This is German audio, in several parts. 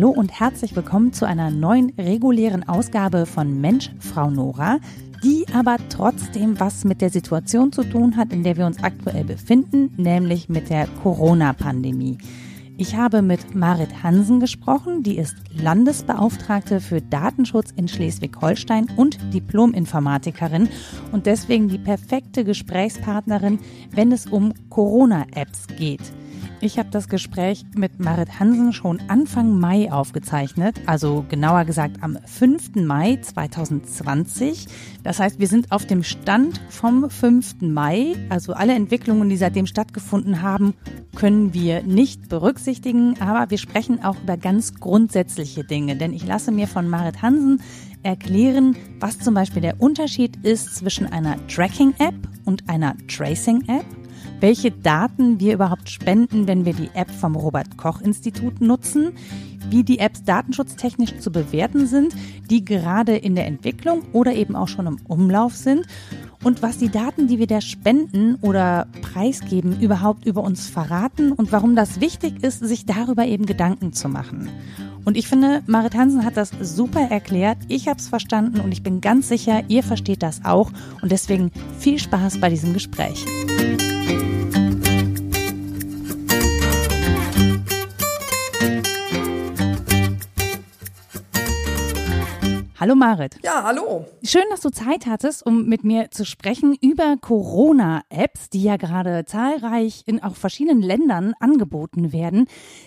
Hallo und herzlich willkommen zu einer neuen regulären Ausgabe von Mensch, Frau Nora, die aber trotzdem was mit der Situation zu tun hat, in der wir uns aktuell befinden, nämlich mit der Corona-Pandemie. Ich habe mit Marit Hansen gesprochen, die ist Landesbeauftragte für Datenschutz in Schleswig-Holstein und Diplom-Informatikerin und deswegen die perfekte Gesprächspartnerin, wenn es um Corona-Apps geht. Ich habe das Gespräch mit Marit Hansen schon Anfang Mai aufgezeichnet, also genauer gesagt am 5. Mai 2020. Das heißt, wir sind auf dem Stand vom 5. Mai, also alle Entwicklungen, die seitdem stattgefunden haben, können wir nicht berücksichtigen, aber wir sprechen auch über ganz grundsätzliche Dinge, denn ich lasse mir von Marit Hansen erklären, was zum Beispiel der Unterschied ist zwischen einer Tracking-App und einer Tracing-App welche Daten wir überhaupt spenden, wenn wir die App vom Robert Koch Institut nutzen, wie die Apps datenschutztechnisch zu bewerten sind, die gerade in der Entwicklung oder eben auch schon im Umlauf sind und was die Daten, die wir da spenden oder preisgeben, überhaupt über uns verraten und warum das wichtig ist, sich darüber eben Gedanken zu machen. Und ich finde, Marit Hansen hat das super erklärt. Ich habe es verstanden und ich bin ganz sicher, ihr versteht das auch. Und deswegen viel Spaß bei diesem Gespräch. Hallo Marit. Ja, hallo. Schön, dass du Zeit hattest, um mit mir zu sprechen über Corona-Apps, die ja gerade zahlreich in auch verschiedenen Ländern angeboten werden.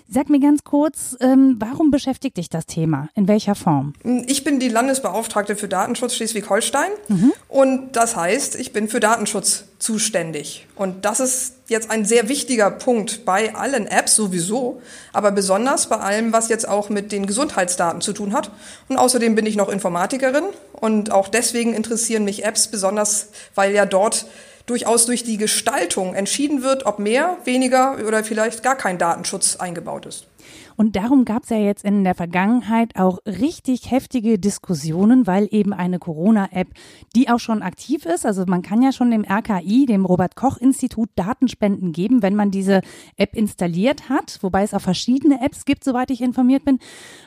Sag mir ganz kurz, ähm, warum beschäftigt dich das Thema? In welcher Form? Ich bin die Landesbeauftragte für Datenschutz Schleswig-Holstein mhm. und das heißt, ich bin für Datenschutz zuständig. Und das ist jetzt ein sehr wichtiger Punkt bei allen Apps sowieso, aber besonders bei allem, was jetzt auch mit den Gesundheitsdaten zu tun hat. Und außerdem bin ich noch Informatikerin und auch deswegen interessieren mich Apps besonders, weil ja dort durchaus durch die Gestaltung entschieden wird, ob mehr, weniger oder vielleicht gar kein Datenschutz eingebaut ist. Und darum gab es ja jetzt in der Vergangenheit auch richtig heftige Diskussionen, weil eben eine Corona-App, die auch schon aktiv ist, also man kann ja schon dem RKI, dem Robert Koch Institut, Datenspenden geben, wenn man diese App installiert hat, wobei es auch verschiedene Apps gibt, soweit ich informiert bin.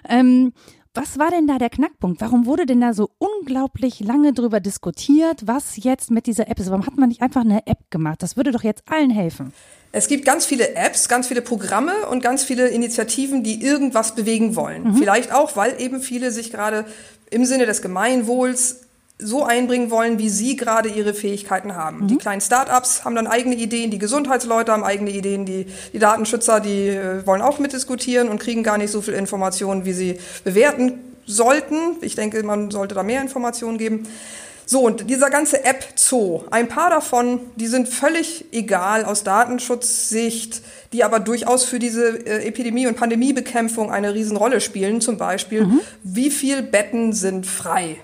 Ähm, was war denn da der Knackpunkt? Warum wurde denn da so unglaublich lange drüber diskutiert, was jetzt mit dieser App ist? Warum hat man nicht einfach eine App gemacht? Das würde doch jetzt allen helfen. Es gibt ganz viele Apps, ganz viele Programme und ganz viele Initiativen, die irgendwas bewegen wollen. Mhm. Vielleicht auch, weil eben viele sich gerade im Sinne des Gemeinwohls so einbringen wollen, wie sie gerade ihre Fähigkeiten haben. Mhm. Die kleinen Startups haben dann eigene Ideen, die Gesundheitsleute haben eigene Ideen, die, die Datenschützer, die äh, wollen auch mitdiskutieren und kriegen gar nicht so viel Informationen, wie sie bewerten sollten. Ich denke, man sollte da mehr Informationen geben. So, und dieser ganze App-Zoo, ein paar davon, die sind völlig egal aus Datenschutzsicht, die aber durchaus für diese äh, Epidemie- und Pandemiebekämpfung eine Riesenrolle spielen. Zum Beispiel, mhm. wie viel Betten sind frei?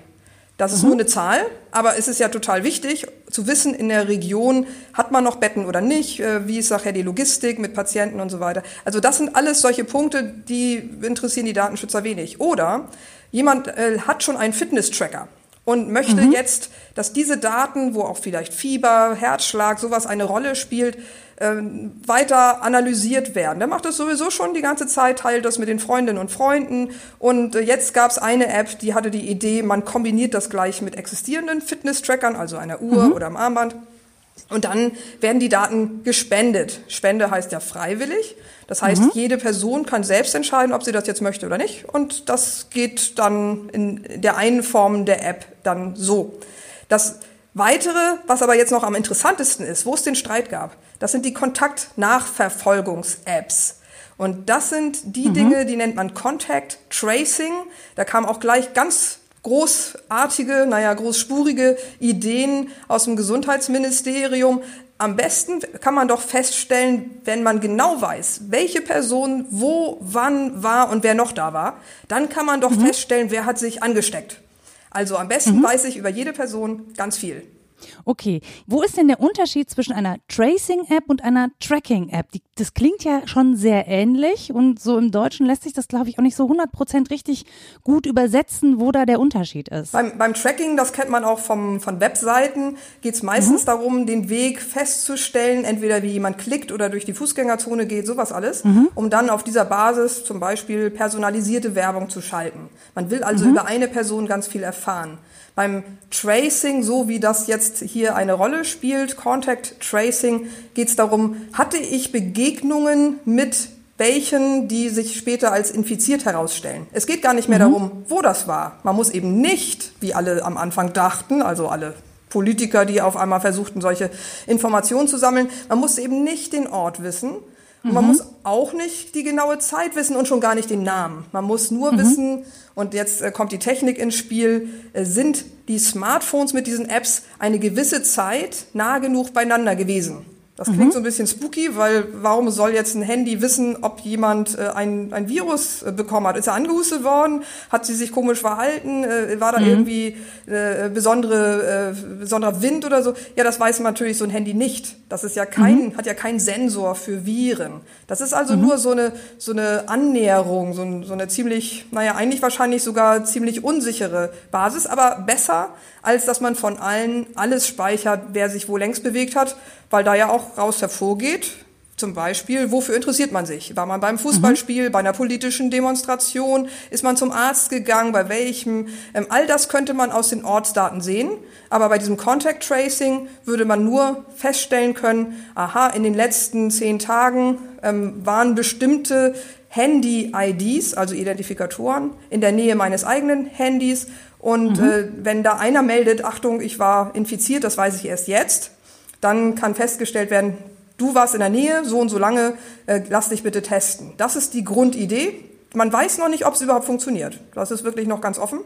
Das ist mhm. nur eine Zahl, aber es ist ja total wichtig zu wissen, in der Region hat man noch Betten oder nicht, äh, wie ist nachher die Logistik mit Patienten und so weiter. Also das sind alles solche Punkte, die interessieren die Datenschützer wenig. Oder jemand äh, hat schon einen Fitness-Tracker und möchte mhm. jetzt, dass diese Daten, wo auch vielleicht Fieber, Herzschlag, sowas eine Rolle spielt, ähm, weiter analysiert werden. Der macht das sowieso schon die ganze Zeit, teilt das mit den Freundinnen und Freunden. Und äh, jetzt gab es eine App, die hatte die Idee, man kombiniert das gleich mit existierenden Fitness-Trackern, also einer Uhr mhm. oder am Armband. Und dann werden die Daten gespendet. Spende heißt ja freiwillig. Das heißt, mhm. jede Person kann selbst entscheiden, ob sie das jetzt möchte oder nicht. Und das geht dann in der einen Form der App dann so. Das Weitere, was aber jetzt noch am interessantesten ist, wo es den Streit gab, das sind die Kontaktnachverfolgungs-Apps. Und das sind die mhm. Dinge, die nennt man Contact Tracing. Da kam auch gleich ganz großartige, naja, großspurige Ideen aus dem Gesundheitsministerium. Am besten kann man doch feststellen, wenn man genau weiß, welche Person wo, wann war und wer noch da war, dann kann man doch mhm. feststellen, wer hat sich angesteckt. Also am besten mhm. weiß ich über jede Person ganz viel. Okay, wo ist denn der Unterschied zwischen einer Tracing-App und einer Tracking-App? Das klingt ja schon sehr ähnlich und so im Deutschen lässt sich das, glaube ich, auch nicht so 100% richtig gut übersetzen, wo da der Unterschied ist. Beim, beim Tracking, das kennt man auch vom, von Webseiten, geht es meistens mhm. darum, den Weg festzustellen, entweder wie jemand klickt oder durch die Fußgängerzone geht, sowas alles, mhm. um dann auf dieser Basis zum Beispiel personalisierte Werbung zu schalten. Man will also mhm. über eine Person ganz viel erfahren. Beim Tracing, so wie das jetzt hier eine Rolle spielt, Contact Tracing, geht es darum, hatte ich Begegnungen mit welchen, die sich später als infiziert herausstellen. Es geht gar nicht mehr mhm. darum, wo das war. Man muss eben nicht, wie alle am Anfang dachten, also alle Politiker, die auf einmal versuchten, solche Informationen zu sammeln, man muss eben nicht den Ort wissen, und man mhm. muss auch nicht die genaue Zeit wissen und schon gar nicht den Namen. Man muss nur mhm. wissen, und jetzt äh, kommt die Technik ins Spiel, äh, sind die Smartphones mit diesen Apps eine gewisse Zeit nah genug beieinander gewesen. Das klingt mhm. so ein bisschen spooky, weil warum soll jetzt ein Handy wissen, ob jemand äh, ein, ein Virus äh, bekommen hat? Ist er angehustet worden? Hat sie sich komisch verhalten? Äh, war da mhm. irgendwie äh, besondere, äh, besonderer Wind oder so? Ja, das weiß natürlich so ein Handy nicht. Das ist ja kein, mhm. hat ja keinen Sensor für Viren. Das ist also mhm. nur so eine, so eine Annäherung, so, ein, so eine ziemlich, naja, eigentlich wahrscheinlich sogar ziemlich unsichere Basis, aber besser, als dass man von allen alles speichert, wer sich wo längst bewegt hat, weil da ja auch raus hervorgeht, zum Beispiel, wofür interessiert man sich? War man beim Fußballspiel, mhm. bei einer politischen Demonstration? Ist man zum Arzt gegangen? Bei welchem? Ähm, all das könnte man aus den Ortsdaten sehen. Aber bei diesem Contact Tracing würde man nur feststellen können, aha, in den letzten zehn Tagen ähm, waren bestimmte Handy-IDs, also Identifikatoren, in der Nähe meines eigenen Handys. Und mhm. äh, wenn da einer meldet, Achtung, ich war infiziert, das weiß ich erst jetzt, dann kann festgestellt werden, du warst in der Nähe, so und so lange, äh, lass dich bitte testen. Das ist die Grundidee. Man weiß noch nicht, ob es überhaupt funktioniert. Das ist wirklich noch ganz offen.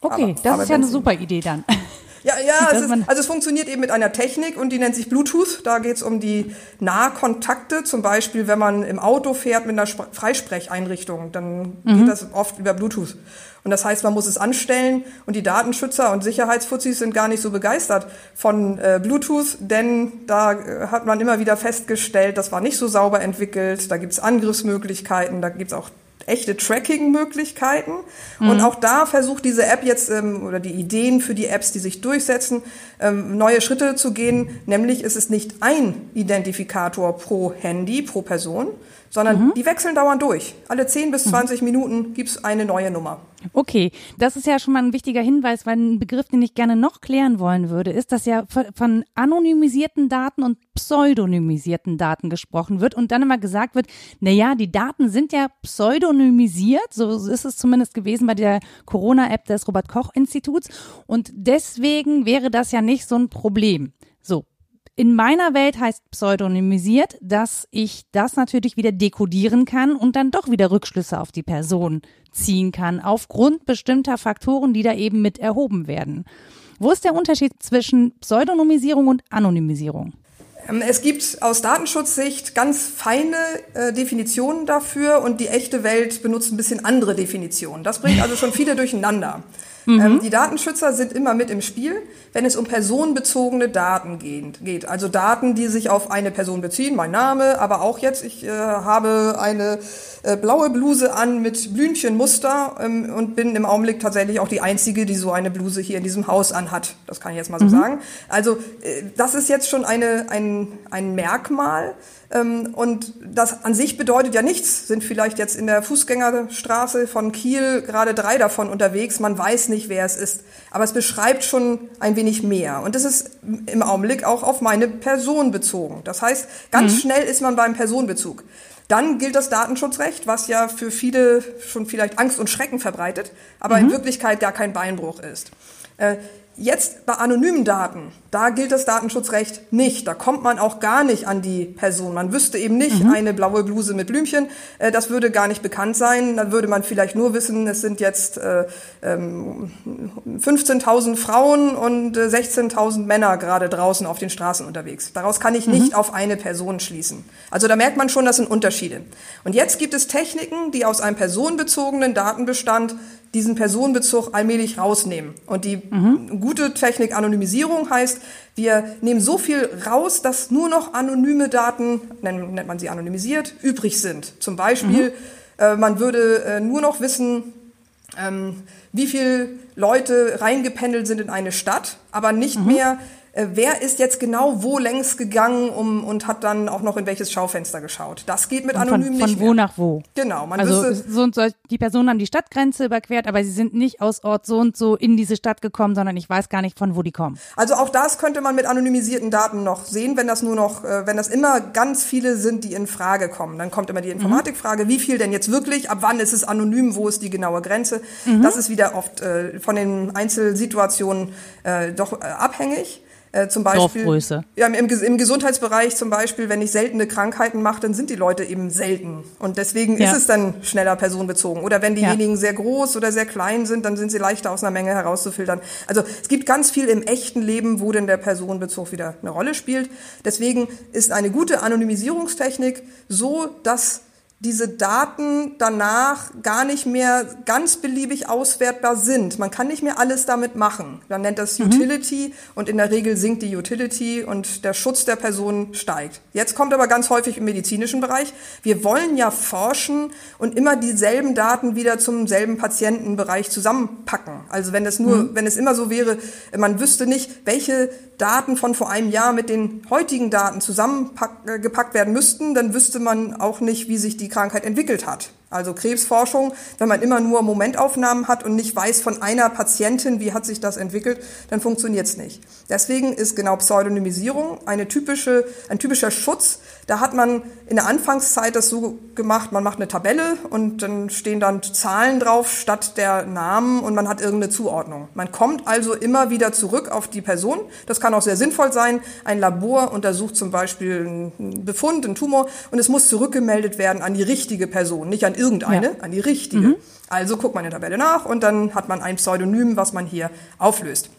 Okay, aber, das aber ist ja eine super Idee dann. Ja, ja, es ist, also es funktioniert eben mit einer Technik und die nennt sich Bluetooth. Da geht es um die Nahkontakte, zum Beispiel wenn man im Auto fährt mit einer Freisprecheinrichtung, dann mhm. geht das oft über Bluetooth. Und das heißt, man muss es anstellen und die Datenschützer und Sicherheitsfuzis sind gar nicht so begeistert von äh, Bluetooth, denn da äh, hat man immer wieder festgestellt, das war nicht so sauber entwickelt, da gibt's Angriffsmöglichkeiten, da gibt's auch echte Tracking-Möglichkeiten. Mhm. Und auch da versucht diese App jetzt ähm, oder die Ideen für die Apps, die sich durchsetzen, ähm, neue Schritte zu gehen. Nämlich ist es nicht ein Identifikator pro Handy, pro Person, sondern mhm. die wechseln dauernd durch. Alle 10 bis 20 mhm. Minuten gibt's eine neue Nummer. Okay, das ist ja schon mal ein wichtiger Hinweis, weil ein Begriff, den ich gerne noch klären wollen würde, ist, dass ja von anonymisierten Daten und pseudonymisierten Daten gesprochen wird und dann immer gesagt wird, na ja, die Daten sind ja pseudonymisiert, so ist es zumindest gewesen bei der Corona-App des Robert Koch Instituts und deswegen wäre das ja nicht so ein Problem. So, in meiner Welt heißt pseudonymisiert, dass ich das natürlich wieder dekodieren kann und dann doch wieder Rückschlüsse auf die Person ziehen kann, aufgrund bestimmter Faktoren, die da eben mit erhoben werden. Wo ist der Unterschied zwischen Pseudonymisierung und Anonymisierung? Ähm, es gibt aus Datenschutzsicht ganz feine äh, Definitionen dafür und die echte Welt benutzt ein bisschen andere Definitionen. Das bringt also schon viele durcheinander. Mhm. Ähm, die Datenschützer sind immer mit im Spiel, wenn es um personenbezogene Daten geht. Also Daten, die sich auf eine Person beziehen, mein Name, aber auch jetzt, ich äh, habe eine äh, blaue Bluse an mit Blümchenmuster ähm, und bin im Augenblick tatsächlich auch die Einzige, die so eine Bluse hier in diesem Haus anhat. Das kann ich jetzt mal so mhm. sagen. Also äh, das ist jetzt schon eine, ein, ein Merkmal, ähm, und das an sich bedeutet ja nichts. Sind vielleicht jetzt in der Fußgängerstraße von Kiel gerade drei davon unterwegs. Man weiß nicht, wer es ist. Aber es beschreibt schon ein wenig mehr. Und das ist im Augenblick auch auf meine Person bezogen. Das heißt, ganz mhm. schnell ist man beim Personenbezug. Dann gilt das Datenschutzrecht, was ja für viele schon vielleicht Angst und Schrecken verbreitet, aber mhm. in Wirklichkeit gar kein Beinbruch ist. Äh, Jetzt bei anonymen Daten, da gilt das Datenschutzrecht nicht. Da kommt man auch gar nicht an die Person. Man wüsste eben nicht, mhm. eine blaue Bluse mit Blümchen, äh, das würde gar nicht bekannt sein. Dann würde man vielleicht nur wissen, es sind jetzt äh, ähm, 15.000 Frauen und äh, 16.000 Männer gerade draußen auf den Straßen unterwegs. Daraus kann ich mhm. nicht auf eine Person schließen. Also da merkt man schon, ein Unterschied Unterschiede. Und jetzt gibt es Techniken, die aus einem personenbezogenen Datenbestand diesen Personenbezug allmählich rausnehmen. Und die mhm. Gute Technik Anonymisierung heißt, wir nehmen so viel raus, dass nur noch anonyme Daten, nennt, man sie anonymisiert, übrig sind. Zum Beispiel, mhm. äh, man würde äh, nur noch wissen, ähm, wie viele Leute reingependelt sind in eine Stadt, aber nicht mhm. mehr wer ist jetzt genau wo längs gegangen um, und hat dann auch noch in welches Schaufenster geschaut. Das geht mit anonym von, von nicht wo nach wo. Genau. Man also so und so, die Personen haben die Stadtgrenze überquert, aber sie sind nicht aus Ort so und so in diese Stadt gekommen, sondern ich weiß gar nicht, von wo die kommen. Also auch das könnte man mit anonymisierten Daten noch sehen, wenn das nur noch, äh, wenn das immer ganz viele sind, die in Frage kommen. Dann kommt immer die Informatikfrage, wie viel denn jetzt wirklich, ab wann ist es anonym, wo ist die genaue Grenze. Mhm. Das ist wieder oft äh, von den Einzelsituationen äh, doch äh, abhängig. Äh, zum Beispiel, Dorfgröße. Ja, im, im, Gesundheitsbereich zum Beispiel, wenn ich seltene Krankheiten mache, dann sind die Leute eben selten. Und deswegen ja. ist es dann schneller personenbezogen. Oder wenn diejenigen ja. sehr groß oder sehr klein sind, dann sind sie leichter aus einer Menge herauszufiltern. Also es gibt ganz viel im echten Leben, wo denn der Personenbezug wieder eine Rolle spielt. Deswegen ist eine gute Anonymisierungstechnik so, dass diese Daten danach gar nicht mehr ganz beliebig auswertbar sind. Man kann nicht mehr alles damit machen. Man nennt das mhm. Utility mhm. und in der Regel sinkt die Utility und der Schutz der Person steigt. Jetzt kommt aber ganz häufig im medizinischen Bereich. Wir wollen ja forschen und immer dieselben Daten wieder zum selben Patientenbereich zusammenpacken. Also wenn es nur, mhm. wenn es immer so wäre, man wüsste nicht, welche Daten von vor einem Jahr mit den heutigen Daten zusammengepackt werden müssten, dann wüsste man auch nicht, wie sich die Krankheit entwickelt hat. Also Krebsforschung, wenn man immer nur Momentaufnahmen hat und nicht weiß von einer Patientin, wie hat sich das entwickelt, dann funktioniert es nicht. Deswegen ist genau Pseudonymisierung eine typische, ein typischer Schutz. Da hat man in der Anfangszeit das so gemacht, man macht eine Tabelle und dann stehen dann Zahlen drauf statt der Namen und man hat irgendeine Zuordnung. Man kommt also immer wieder zurück auf die Person. Das kann auch sehr sinnvoll sein. Ein Labor untersucht zum Beispiel einen Befund, einen Tumor und es muss zurückgemeldet werden an die richtige Person, nicht an irgendeine, ja. an die richtige. Mhm. Also guckt man in der Tabelle nach und dann hat man ein Pseudonym, was man hier auflöst.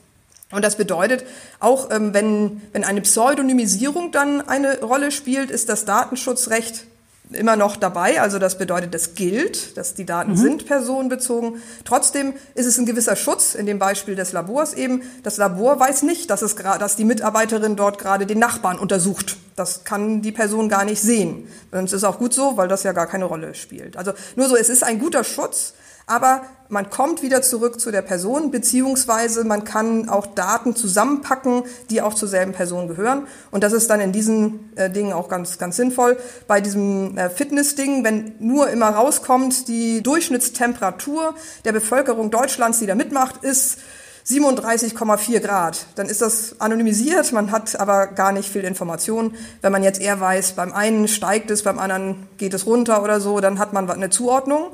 Und das bedeutet, auch ähm, wenn, wenn eine Pseudonymisierung dann eine Rolle spielt, ist das Datenschutzrecht immer noch dabei. Also das bedeutet, das gilt, dass die Daten mhm. sind personenbezogen. Trotzdem ist es ein gewisser Schutz, in dem Beispiel des Labors eben. Das Labor weiß nicht, dass, es dass die Mitarbeiterin dort gerade den Nachbarn untersucht. Das kann die Person gar nicht sehen. Und es ist auch gut so, weil das ja gar keine Rolle spielt. Also nur so, es ist ein guter Schutz, aber man kommt wieder zurück zu der Person, beziehungsweise man kann auch Daten zusammenpacken, die auch zur selben Person gehören. Und das ist dann in diesen äh, Dingen auch ganz, ganz sinnvoll. Bei diesem äh, Fitness-Ding, wenn nur immer rauskommt, die Durchschnittstemperatur der Bevölkerung Deutschlands, die da mitmacht, ist 37,4 Grad. Dann ist das anonymisiert, man hat aber gar nicht viel Information. Wenn man jetzt eher weiß, beim einen steigt es, beim anderen geht es runter oder so, dann hat man eine Zuordnung.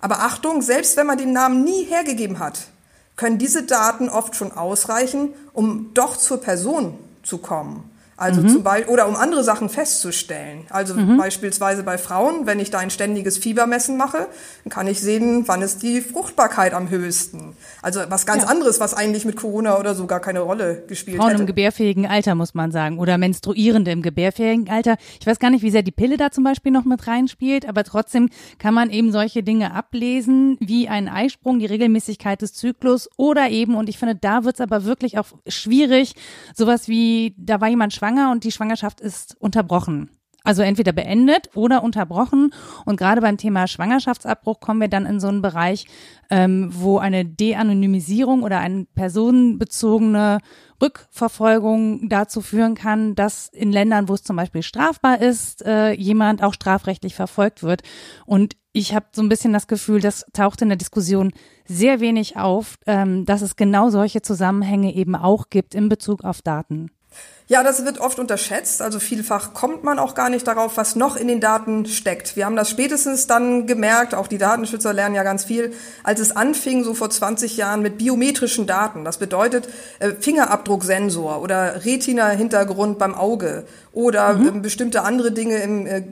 Aber Achtung, selbst wenn man den Namen nie hergegeben hat, können diese Daten oft schon ausreichen, um doch zur Person zu kommen. Also mhm. zum Beispiel, oder um andere Sachen festzustellen. Also mhm. beispielsweise bei Frauen, wenn ich da ein ständiges Fiebermessen mache, dann kann ich sehen, wann ist die Fruchtbarkeit am höchsten. Also was ganz ja. anderes, was eigentlich mit Corona oder so gar keine Rolle gespielt Frauen hätte. im gebärfähigen Alter, muss man sagen. Oder Menstruierende im gebärfähigen Alter. Ich weiß gar nicht, wie sehr die Pille da zum Beispiel noch mit reinspielt, aber trotzdem kann man eben solche Dinge ablesen, wie ein Eisprung, die Regelmäßigkeit des Zyklus oder eben, und ich finde, da wird's aber wirklich auch schwierig, sowas wie, da war jemand schwanger, und die Schwangerschaft ist unterbrochen. Also entweder beendet oder unterbrochen. Und gerade beim Thema Schwangerschaftsabbruch kommen wir dann in so einen Bereich, ähm, wo eine De-Anonymisierung oder eine personenbezogene Rückverfolgung dazu führen kann, dass in Ländern, wo es zum Beispiel strafbar ist, äh, jemand auch strafrechtlich verfolgt wird. Und ich habe so ein bisschen das Gefühl, das taucht in der Diskussion sehr wenig auf, ähm, dass es genau solche Zusammenhänge eben auch gibt in Bezug auf Daten. Ja, das wird oft unterschätzt. Also vielfach kommt man auch gar nicht darauf, was noch in den Daten steckt. Wir haben das spätestens dann gemerkt, auch die Datenschützer lernen ja ganz viel, als es anfing, so vor 20 Jahren mit biometrischen Daten. Das bedeutet äh, Fingerabdrucksensor oder Retina-Hintergrund beim Auge oder mhm. ähm, bestimmte andere Dinge im, äh,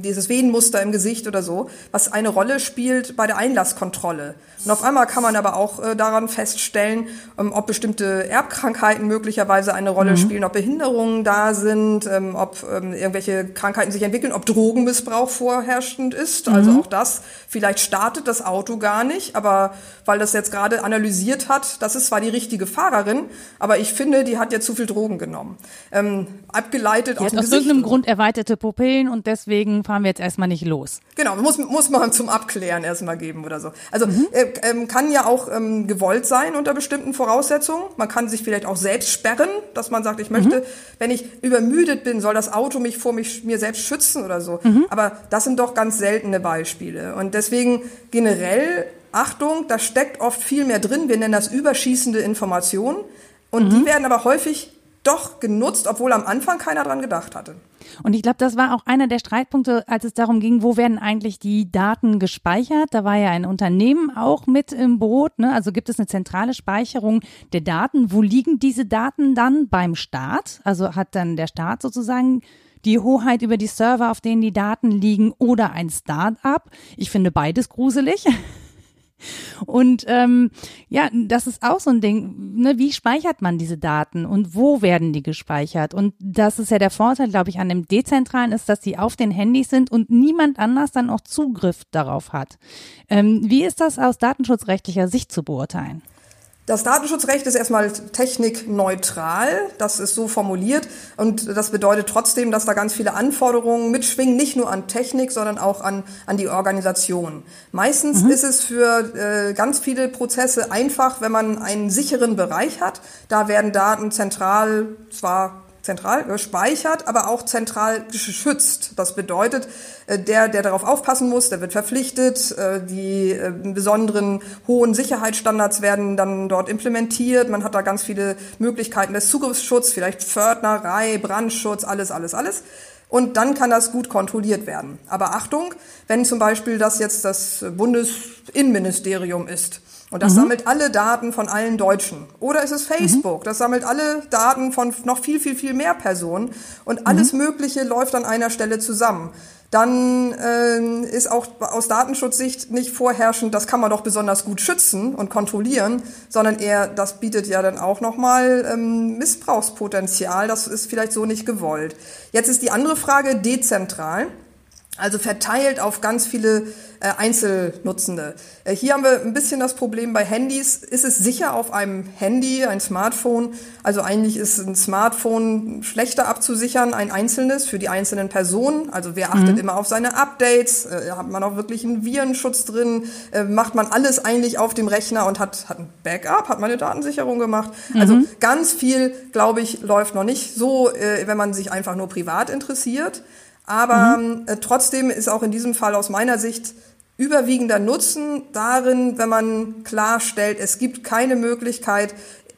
dieses Venenmuster im Gesicht oder so, was eine Rolle spielt bei der Einlasskontrolle. Und auf einmal kann man aber auch äh, daran feststellen, ähm, ob bestimmte Erbkrankheiten möglicherweise eine Rolle mhm. spielen ob Behinderungen da sind, ähm, ob ähm, irgendwelche Krankheiten sich entwickeln, ob Drogenmissbrauch vorherrschend ist. Also mhm. auch das, vielleicht startet das Auto gar nicht, aber weil das jetzt gerade analysiert hat, das ist zwar die richtige Fahrerin, aber ich finde, die hat ja zu viel Drogen genommen. Ähm, abgeleitet die aus hat aus irgendeinem Grund erweiterte Pupillen und deswegen fahren wir jetzt erstmal nicht los. Genau, muss, muss man zum Abklären erstmal geben oder so. Also mhm. äh, ähm, kann ja auch ähm, gewollt sein unter bestimmten Voraussetzungen. Man kann sich vielleicht auch selbst sperren, dass man sagt, ich möchte, mhm. Wenn ich übermüdet bin, soll das Auto mich vor mich, mir selbst schützen oder so. Mhm. Aber das sind doch ganz seltene Beispiele. Und deswegen generell, Achtung, da steckt oft viel mehr drin. Wir nennen das überschießende Informationen. Und die mhm. werden aber häufig doch genutzt, obwohl am Anfang keiner dran gedacht hatte. Und ich glaube, das war auch einer der Streitpunkte, als es darum ging, wo werden eigentlich die Daten gespeichert. Da war ja ein Unternehmen auch mit im Boot. Ne? Also gibt es eine zentrale Speicherung der Daten. Wo liegen diese Daten dann beim Staat? Also hat dann der Staat sozusagen die Hoheit über die Server, auf denen die Daten liegen, oder ein Start-up? Ich finde beides gruselig. Und ähm, ja, das ist auch so ein Ding. Ne? Wie speichert man diese Daten und wo werden die gespeichert? Und das ist ja der Vorteil, glaube ich, an dem Dezentralen ist, dass die auf den Handys sind und niemand anders dann auch Zugriff darauf hat. Ähm, wie ist das aus datenschutzrechtlicher Sicht zu beurteilen? Das Datenschutzrecht ist erstmal technikneutral, das ist so formuliert und das bedeutet trotzdem, dass da ganz viele Anforderungen mitschwingen, nicht nur an Technik, sondern auch an, an die Organisation. Meistens mhm. ist es für äh, ganz viele Prozesse einfach, wenn man einen sicheren Bereich hat. Da werden Daten zentral zwar zentral gespeichert, aber auch zentral geschützt. Das bedeutet, äh, der, der darauf aufpassen muss, der wird verpflichtet. Äh, die äh, besonderen hohen Sicherheitsstandards werden dann dort implementiert. Man hat da ganz viele Möglichkeiten des Zugriffsschutzes, vielleicht Pförtnerei, Brandschutz, alles, alles, alles. Und dann kann das gut kontrolliert werden. Aber Achtung, wenn zum Beispiel das jetzt das Bundesinnenministerium ist, und das mhm. sammelt alle Daten von allen Deutschen. Oder ist es Facebook? Mhm. Das sammelt alle Daten von noch viel, viel, viel mehr Personen. Und alles mhm. Mögliche läuft an einer Stelle zusammen. Dann äh, ist auch aus Datenschutzsicht nicht vorherrschend, das kann man doch besonders gut schützen und kontrollieren, sondern eher, das bietet ja dann auch nochmal ähm, Missbrauchspotenzial. Das ist vielleicht so nicht gewollt. Jetzt ist die andere Frage dezentral. Also verteilt auf ganz viele äh, Einzelnutzende. Äh, hier haben wir ein bisschen das Problem bei Handys. Ist es sicher auf einem Handy, ein Smartphone? Also eigentlich ist ein Smartphone schlechter abzusichern, ein einzelnes für die einzelnen Personen. Also wer achtet mhm. immer auf seine Updates? Äh, hat man auch wirklich einen Virenschutz drin? Äh, macht man alles eigentlich auf dem Rechner und hat, hat ein Backup? Hat man eine Datensicherung gemacht? Mhm. Also ganz viel, glaube ich, läuft noch nicht so, äh, wenn man sich einfach nur privat interessiert. Aber mhm. äh, trotzdem ist auch in diesem Fall aus meiner Sicht überwiegender Nutzen darin, wenn man klarstellt, es gibt keine Möglichkeit,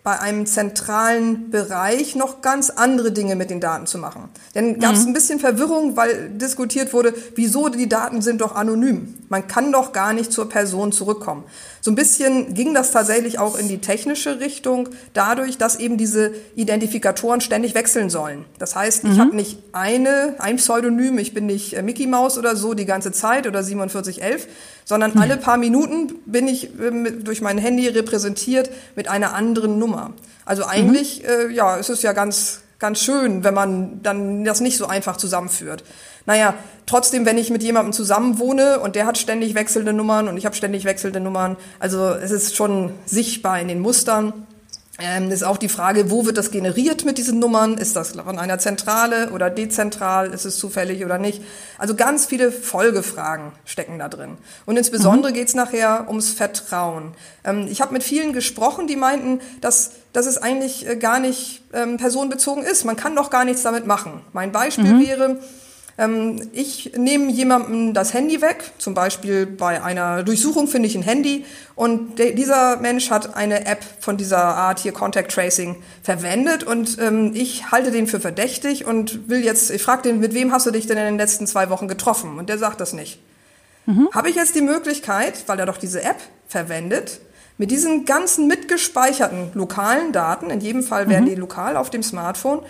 bei einem zentralen Bereich noch ganz andere Dinge mit den Daten zu machen. Denn gab es mhm. ein bisschen Verwirrung, weil diskutiert wurde, wieso die Daten sind doch anonym. Man kann doch gar nicht zur Person zurückkommen. So ein bisschen ging das tatsächlich auch in die technische Richtung, dadurch, dass eben diese Identifikatoren ständig wechseln sollen. Das heißt, ich mhm. habe nicht eine, ein Pseudonym, ich bin nicht äh, Mickey Mouse oder so die ganze Zeit oder 4711, sondern mhm. alle paar Minuten bin ich äh, durch mein Handy repräsentiert mit einer anderen Nummer. Also eigentlich, mhm. äh, ja, es ist ja ganz, ganz schön, wenn man dann das nicht so einfach zusammenführt. Naja, trotzdem, wenn ich mit jemandem zusammen wohne und der hat ständig wechselnde Nummern und ich habe ständig wechselnde Nummern, also es ist schon sichtbar in den Mustern. Ähm, ist auch die Frage, wo wird das generiert mit diesen Nummern? Ist das von einer Zentrale oder dezentral? Ist es zufällig oder nicht? Also ganz viele Folgefragen stecken da drin. Und insbesondere mhm. geht es nachher ums Vertrauen. Ähm, ich habe mit vielen gesprochen, die meinten, dass, dass es eigentlich äh, gar nicht ähm, personenbezogen ist. Man kann doch gar nichts damit machen. Mein Beispiel mhm. wäre, ich nehme jemandem das Handy weg, zum Beispiel bei einer Durchsuchung finde ich ein Handy und dieser Mensch hat eine App von dieser Art hier Contact Tracing verwendet und ähm, ich halte den für verdächtig und will jetzt, ich frage den, mit wem hast du dich denn in den letzten zwei Wochen getroffen? Und der sagt das nicht. Mhm. Habe ich jetzt die Möglichkeit, weil er doch diese App verwendet, mit diesen ganzen mitgespeicherten lokalen Daten, in jedem Fall werden mhm. die lokal auf dem Smartphone,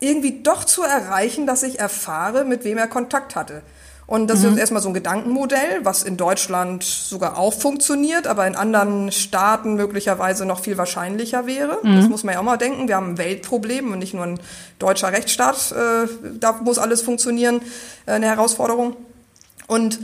irgendwie doch zu erreichen, dass ich erfahre, mit wem er Kontakt hatte. Und das mhm. ist erstmal so ein Gedankenmodell, was in Deutschland sogar auch funktioniert, aber in anderen Staaten möglicherweise noch viel wahrscheinlicher wäre. Mhm. Das muss man ja auch mal denken. Wir haben ein Weltproblem und nicht nur ein deutscher Rechtsstaat. Äh, da muss alles funktionieren, äh, eine Herausforderung. Und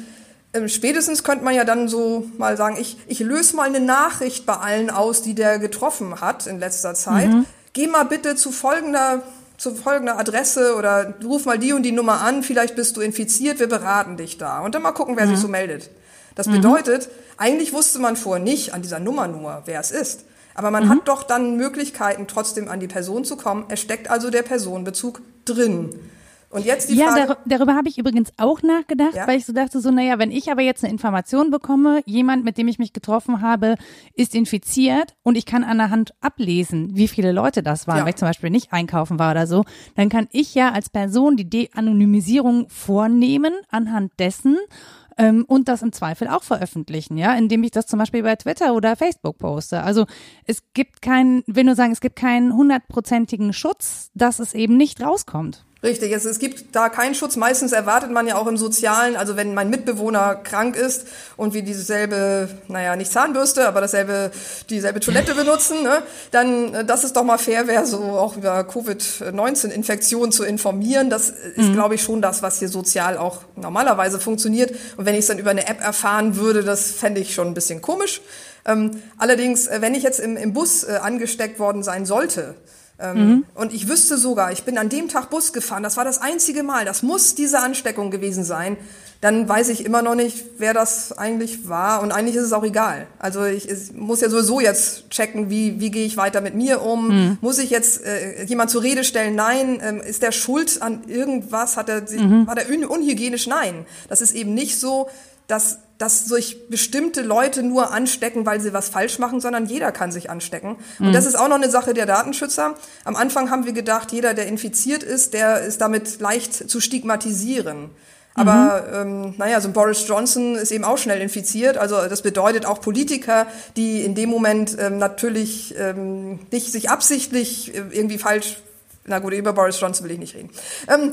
äh, spätestens könnte man ja dann so mal sagen, ich, ich löse mal eine Nachricht bei allen aus, die der getroffen hat in letzter Zeit. Mhm. Geh mal bitte zu folgender zu folgender Adresse oder ruf mal die und die Nummer an, vielleicht bist du infiziert, wir beraten dich da. Und dann mal gucken, wer mhm. sich so meldet. Das mhm. bedeutet, eigentlich wusste man vorher nicht an dieser Nummer nur, wer es ist. Aber man mhm. hat doch dann Möglichkeiten, trotzdem an die Person zu kommen. Es steckt also der Personenbezug drin. Und jetzt die ja, Frage. Dar darüber habe ich übrigens auch nachgedacht, ja? weil ich so dachte, so, naja, wenn ich aber jetzt eine Information bekomme, jemand, mit dem ich mich getroffen habe, ist infiziert und ich kann an der Hand ablesen, wie viele Leute das waren, ja. weil ich zum Beispiel nicht einkaufen war oder so, dann kann ich ja als Person die De-Anonymisierung vornehmen anhand dessen ähm, und das im Zweifel auch veröffentlichen, ja, indem ich das zum Beispiel bei Twitter oder Facebook poste. Also es gibt keinen, will nur sagen, es gibt keinen hundertprozentigen Schutz, dass es eben nicht rauskommt. Richtig, es, es gibt da keinen Schutz. Meistens erwartet man ja auch im Sozialen, also wenn mein Mitbewohner krank ist und wir dieselbe, naja, nicht Zahnbürste, aber dasselbe, dieselbe Toilette benutzen, ne, dann, äh, das ist doch mal fair wäre, so auch über Covid-19-Infektionen zu informieren. Das ist, mhm. glaube ich, schon das, was hier sozial auch normalerweise funktioniert. Und wenn ich es dann über eine App erfahren würde, das fände ich schon ein bisschen komisch. Ähm, allerdings, äh, wenn ich jetzt im, im Bus äh, angesteckt worden sein sollte, mhm. Und ich wüsste sogar, ich bin an dem Tag Bus gefahren, das war das einzige Mal, das muss diese Ansteckung gewesen sein. Dann weiß ich immer noch nicht, wer das eigentlich war und eigentlich ist es auch egal. Also ich, ich muss ja sowieso jetzt checken, wie, wie gehe ich weiter mit mir um. Mhm. Muss ich jetzt äh, jemand zur Rede stellen? Nein. Ähm, ist der schuld an irgendwas? Hat er, mhm. war der un unhygienisch? Nein. Das ist eben nicht so, dass dass sich bestimmte Leute nur anstecken, weil sie was falsch machen, sondern jeder kann sich anstecken. Und mhm. das ist auch noch eine Sache der Datenschützer. Am Anfang haben wir gedacht, jeder, der infiziert ist, der ist damit leicht zu stigmatisieren. Aber mhm. ähm, naja, so Boris Johnson ist eben auch schnell infiziert. Also das bedeutet auch Politiker, die in dem Moment ähm, natürlich ähm, nicht sich absichtlich äh, irgendwie falsch na gut, über Boris Johnson will ich nicht reden. Ähm.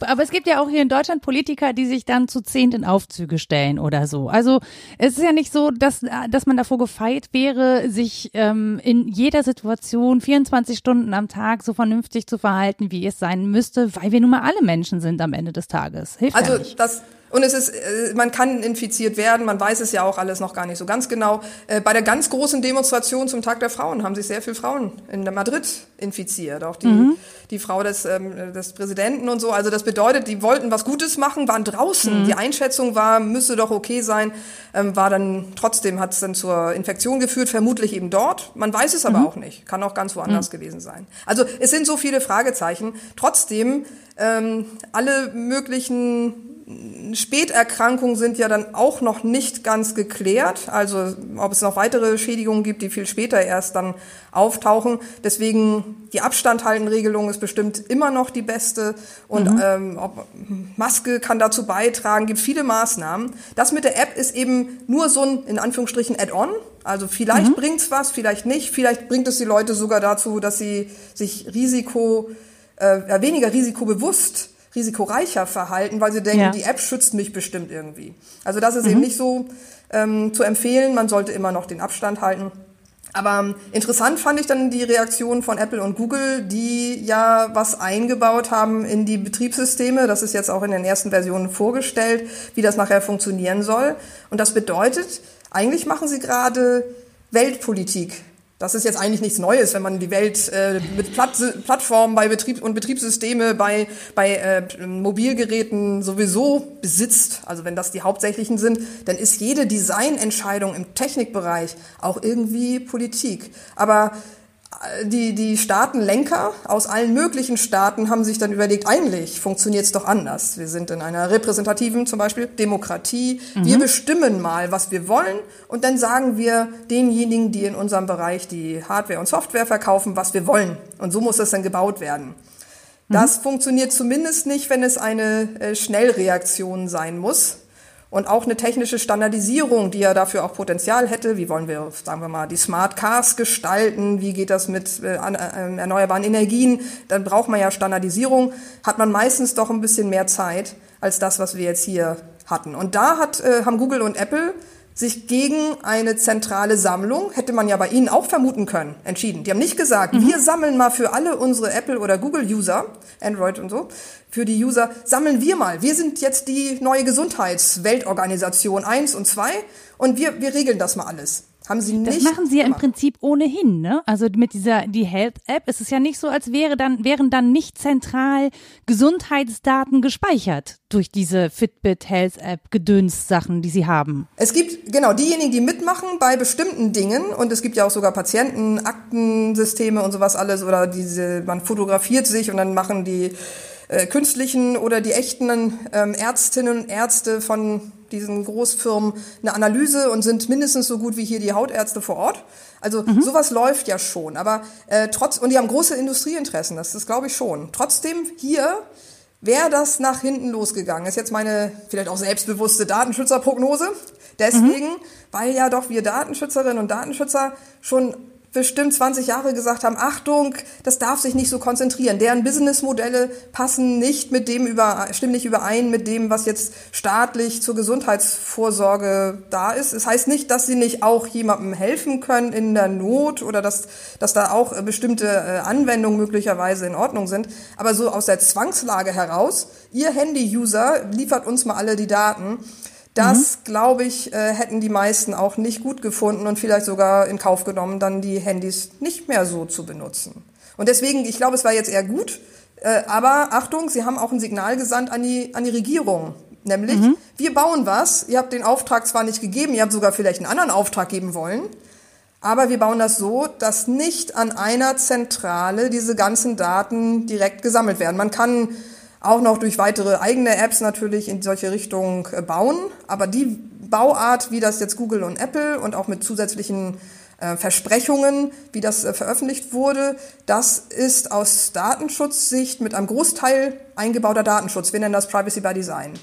Aber es gibt ja auch hier in Deutschland Politiker, die sich dann zu zehnt in Aufzüge stellen oder so. Also es ist ja nicht so, dass, dass man davor gefeit wäre, sich ähm, in jeder Situation 24 Stunden am Tag so vernünftig zu verhalten, wie es sein müsste, weil wir nun mal alle Menschen sind am Ende des Tages. Hilft also ja nicht. das und es ist, äh, man kann infiziert werden, man weiß es ja auch alles noch gar nicht so ganz genau. Äh, bei der ganz großen Demonstration zum Tag der Frauen haben sich sehr viele Frauen in Madrid infiziert, auch die, mhm. die Frau des, ähm, des Präsidenten und so. Also das bedeutet, die wollten was Gutes machen, waren draußen. Mhm. Die Einschätzung war, müsste doch okay sein, ähm, war dann trotzdem, hat es dann zur Infektion geführt, vermutlich eben dort. Man weiß es aber mhm. auch nicht, kann auch ganz woanders mhm. gewesen sein. Also es sind so viele Fragezeichen. Trotzdem, ähm, alle möglichen Späterkrankungen sind ja dann auch noch nicht ganz geklärt. Also ob es noch weitere Schädigungen gibt, die viel später erst dann auftauchen. Deswegen die Abstandhaltenregelung ist bestimmt immer noch die beste. Und mhm. ähm, ob, Maske kann dazu beitragen, gibt viele Maßnahmen. Das mit der App ist eben nur so ein, in Anführungsstrichen, Add-on. Also vielleicht mhm. bringt's was, vielleicht nicht. Vielleicht bringt es die Leute sogar dazu, dass sie sich Risiko, äh, weniger risikobewusst risikoreicher verhalten, weil sie denken, ja. die App schützt mich bestimmt irgendwie. Also das ist mhm. eben nicht so ähm, zu empfehlen. Man sollte immer noch den Abstand halten. Aber ähm, interessant fand ich dann die Reaktion von Apple und Google, die ja was eingebaut haben in die Betriebssysteme. Das ist jetzt auch in den ersten Versionen vorgestellt, wie das nachher funktionieren soll. Und das bedeutet, eigentlich machen sie gerade Weltpolitik das ist jetzt eigentlich nichts Neues, wenn man die Welt äh, mit Platt Plattformen bei Betrieb und Betriebssysteme bei, bei äh, Mobilgeräten sowieso besitzt. Also wenn das die hauptsächlichen sind, dann ist jede Designentscheidung im Technikbereich auch irgendwie Politik. Aber die, die Staatenlenker aus allen möglichen Staaten haben sich dann überlegt, eigentlich funktioniert es doch anders. Wir sind in einer repräsentativen, zum Beispiel Demokratie. Mhm. Wir bestimmen mal, was wir wollen und dann sagen wir denjenigen, die in unserem Bereich die Hardware und Software verkaufen, was wir wollen. Und so muss das dann gebaut werden. Mhm. Das funktioniert zumindest nicht, wenn es eine äh, Schnellreaktion sein muss. Und auch eine technische Standardisierung, die ja dafür auch Potenzial hätte. Wie wollen wir, sagen wir mal, die Smart Cars gestalten? Wie geht das mit äh, äh, erneuerbaren Energien? Dann braucht man ja Standardisierung. Hat man meistens doch ein bisschen mehr Zeit als das, was wir jetzt hier hatten. Und da hat, äh, haben Google und Apple sich gegen eine zentrale Sammlung, hätte man ja bei Ihnen auch vermuten können, entschieden. Die haben nicht gesagt, mhm. wir sammeln mal für alle unsere Apple- oder Google-User, Android und so, für die User, sammeln wir mal. Wir sind jetzt die neue Gesundheitsweltorganisation 1 und 2 und wir, wir regeln das mal alles. Haben sie nicht. Das machen sie ja im Prinzip ohnehin, ne? Also mit dieser die Health App ist es ja nicht so, als wäre dann wären dann nicht zentral Gesundheitsdaten gespeichert durch diese Fitbit Health App Gedöns Sachen, die sie haben. Es gibt genau diejenigen, die mitmachen bei bestimmten Dingen und es gibt ja auch sogar Patienten Aktensysteme und sowas alles oder diese man fotografiert sich und dann machen die äh, künstlichen oder die echten ähm, Ärztinnen und Ärzte von diesen Großfirmen eine Analyse und sind mindestens so gut wie hier die Hautärzte vor Ort. Also mhm. sowas läuft ja schon. Aber äh, trotz und die haben große Industrieinteressen, das ist glaube ich schon. Trotzdem hier wäre das nach hinten losgegangen. Ist jetzt meine vielleicht auch selbstbewusste Datenschutzerprognose. Deswegen, mhm. weil ja doch wir Datenschützerinnen und Datenschützer schon bestimmt 20 Jahre gesagt haben, Achtung, das darf sich nicht so konzentrieren. Deren Businessmodelle passen nicht mit dem über, stimmen nicht überein mit dem, was jetzt staatlich zur Gesundheitsvorsorge da ist. Es das heißt nicht, dass sie nicht auch jemandem helfen können in der Not oder dass, dass da auch bestimmte äh, Anwendungen möglicherweise in Ordnung sind. Aber so aus der Zwangslage heraus, ihr Handy-User liefert uns mal alle die Daten das, mhm. glaube ich, äh, hätten die meisten auch nicht gut gefunden und vielleicht sogar in Kauf genommen, dann die Handys nicht mehr so zu benutzen. Und deswegen, ich glaube, es war jetzt eher gut. Äh, aber Achtung, Sie haben auch ein Signal gesandt an die, an die Regierung. Nämlich, mhm. wir bauen was. Ihr habt den Auftrag zwar nicht gegeben, ihr habt sogar vielleicht einen anderen Auftrag geben wollen. Aber wir bauen das so, dass nicht an einer Zentrale diese ganzen Daten direkt gesammelt werden. Man kann auch noch durch weitere eigene Apps natürlich in solche Richtungen äh, bauen. Aber die Bauart, wie das jetzt Google und Apple und auch mit zusätzlichen äh, Versprechungen, wie das äh, veröffentlicht wurde, das ist aus Datenschutzsicht mit einem Großteil eingebauter Datenschutz. Wir nennen das Privacy by Design.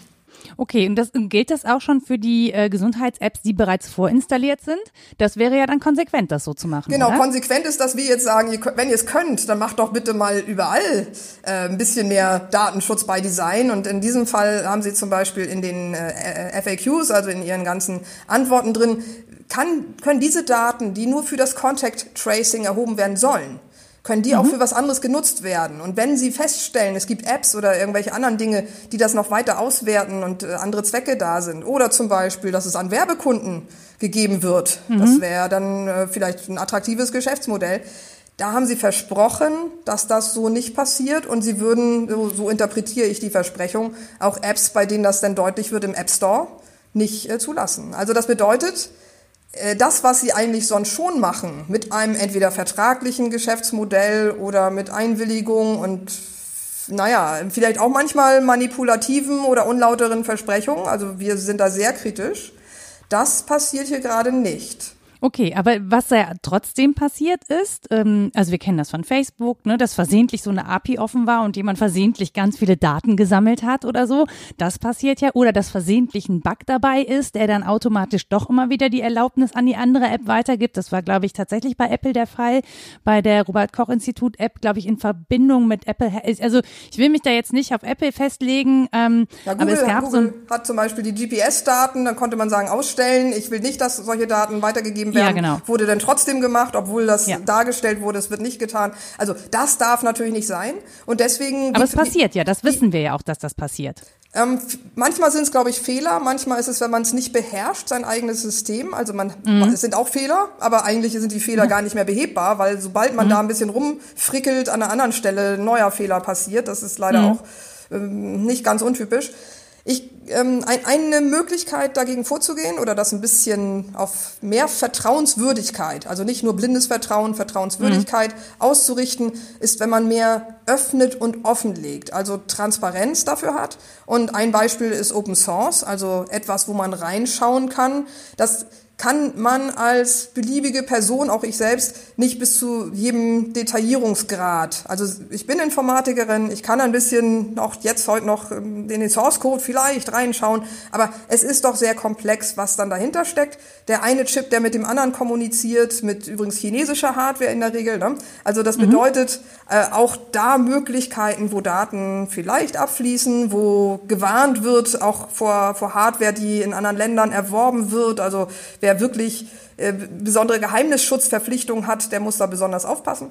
Okay, und das gilt das auch schon für die äh, Gesundheits-Apps, die bereits vorinstalliert sind? Das wäre ja dann konsequent, das so zu machen. Genau, oder? konsequent ist, dass wir jetzt sagen, ihr, wenn ihr es könnt, dann macht doch bitte mal überall äh, ein bisschen mehr Datenschutz bei Design. Und in diesem Fall haben sie zum Beispiel in den äh, FAQs, also in ihren ganzen Antworten drin, kann, können diese Daten, die nur für das Contact Tracing erhoben werden sollen, können die mhm. auch für was anderes genutzt werden. Und wenn Sie feststellen, es gibt Apps oder irgendwelche anderen Dinge, die das noch weiter auswerten und äh, andere Zwecke da sind, oder zum Beispiel, dass es an Werbekunden gegeben wird, mhm. das wäre dann äh, vielleicht ein attraktives Geschäftsmodell. Da haben Sie versprochen, dass das so nicht passiert und Sie würden, so, so interpretiere ich die Versprechung, auch Apps, bei denen das dann deutlich wird im App Store, nicht äh, zulassen. Also das bedeutet, das, was sie eigentlich sonst schon machen, mit einem entweder vertraglichen Geschäftsmodell oder mit Einwilligung und naja, vielleicht auch manchmal manipulativen oder unlauteren Versprechungen, also wir sind da sehr kritisch, das passiert hier gerade nicht. Okay, aber was ja trotzdem passiert ist, ähm, also wir kennen das von Facebook, ne, dass versehentlich so eine API offen war und jemand versehentlich ganz viele Daten gesammelt hat oder so. Das passiert ja. Oder dass versehentlich ein Bug dabei ist, der dann automatisch doch immer wieder die Erlaubnis an die andere App weitergibt. Das war, glaube ich, tatsächlich bei Apple der Fall. Bei der Robert-Koch-Institut-App, glaube ich, in Verbindung mit Apple. Also ich will mich da jetzt nicht auf Apple festlegen. Ähm, ja, Google, aber es gab Google so hat zum Beispiel die GPS-Daten, dann konnte man sagen, ausstellen. Ich will nicht, dass solche Daten weitergegeben gegeben werden, ja, genau. wurde dann trotzdem gemacht, obwohl das ja. dargestellt wurde, es wird nicht getan. Also das darf natürlich nicht sein. Und deswegen. Aber es passiert ja, das wissen wir ja auch, dass das passiert. Ähm, manchmal sind es, glaube ich, Fehler. Manchmal ist es, wenn man es nicht beherrscht, sein eigenes System. Also man, mhm. es sind auch Fehler, aber eigentlich sind die Fehler mhm. gar nicht mehr behebbar, weil sobald man mhm. da ein bisschen rumfrickelt, an einer anderen Stelle ein neuer Fehler passiert. Das ist leider mhm. auch ähm, nicht ganz untypisch. Ich, ähm, ein, eine Möglichkeit dagegen vorzugehen oder das ein bisschen auf mehr Vertrauenswürdigkeit, also nicht nur blindes Vertrauen, Vertrauenswürdigkeit mhm. auszurichten, ist, wenn man mehr öffnet und offenlegt, also Transparenz dafür hat. Und ein Beispiel ist Open Source, also etwas, wo man reinschauen kann. Das kann man als beliebige Person, auch ich selbst, nicht bis zu jedem Detaillierungsgrad. Also ich bin Informatikerin, ich kann ein bisschen noch jetzt heute noch in den Source Code vielleicht reinschauen, aber es ist doch sehr komplex, was dann dahinter steckt. Der eine Chip, der mit dem anderen kommuniziert, mit übrigens chinesischer Hardware in der Regel. Ne? Also das mhm. bedeutet äh, auch da Möglichkeiten, wo Daten vielleicht abfließen, wo gewarnt wird, auch vor, vor Hardware, die in anderen Ländern erworben wird. Also wer wer wirklich äh, besondere Geheimnisschutzverpflichtungen hat, der muss da besonders aufpassen.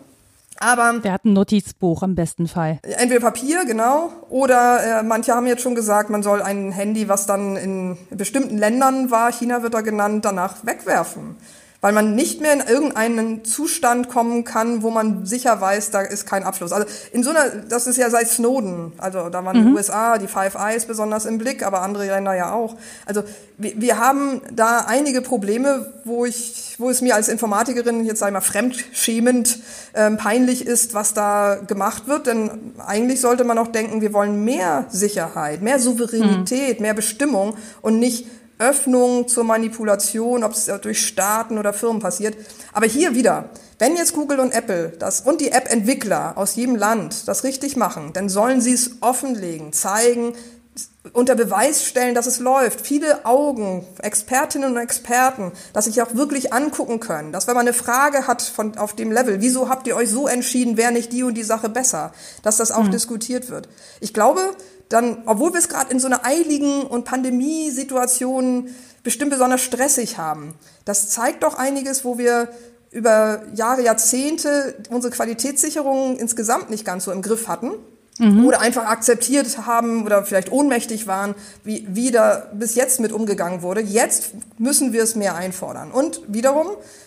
Aber der hat ein Notizbuch im besten Fall. Entweder Papier, genau, oder äh, manche haben jetzt schon gesagt, man soll ein Handy, was dann in bestimmten Ländern war, China wird da genannt, danach wegwerfen weil man nicht mehr in irgendeinen Zustand kommen kann, wo man sicher weiß, da ist kein Abfluss. Also in so einer, das ist ja seit Snowden, also da waren mhm. die USA, die Five Eyes besonders im Blick, aber andere Länder ja auch. Also wir, wir haben da einige Probleme, wo ich, wo es mir als Informatikerin jetzt sag ich mal fremdschämend ähm, peinlich ist, was da gemacht wird, denn eigentlich sollte man auch denken, wir wollen mehr Sicherheit, mehr Souveränität, mhm. mehr Bestimmung und nicht Öffnung zur Manipulation, ob es durch Staaten oder Firmen passiert. Aber hier wieder, wenn jetzt Google und Apple das und die App-Entwickler aus jedem Land das richtig machen, dann sollen sie es offenlegen, zeigen, unter Beweis stellen, dass es läuft. Viele Augen, Expertinnen und Experten, dass sich auch wirklich angucken können. Dass wenn man eine Frage hat von, auf dem Level, wieso habt ihr euch so entschieden, wäre nicht die und die Sache besser, dass das auch mhm. diskutiert wird. Ich glaube, dann, obwohl wir es gerade in so einer eiligen und Pandemiesituation bestimmt besonders stressig haben, das zeigt doch einiges, wo wir über Jahre, Jahrzehnte unsere Qualitätssicherung insgesamt nicht ganz so im Griff hatten. Mhm. Oder einfach akzeptiert haben oder vielleicht ohnmächtig waren, wie, wie da bis jetzt mit umgegangen wurde. Jetzt müssen wir es mehr einfordern. Und wiederum,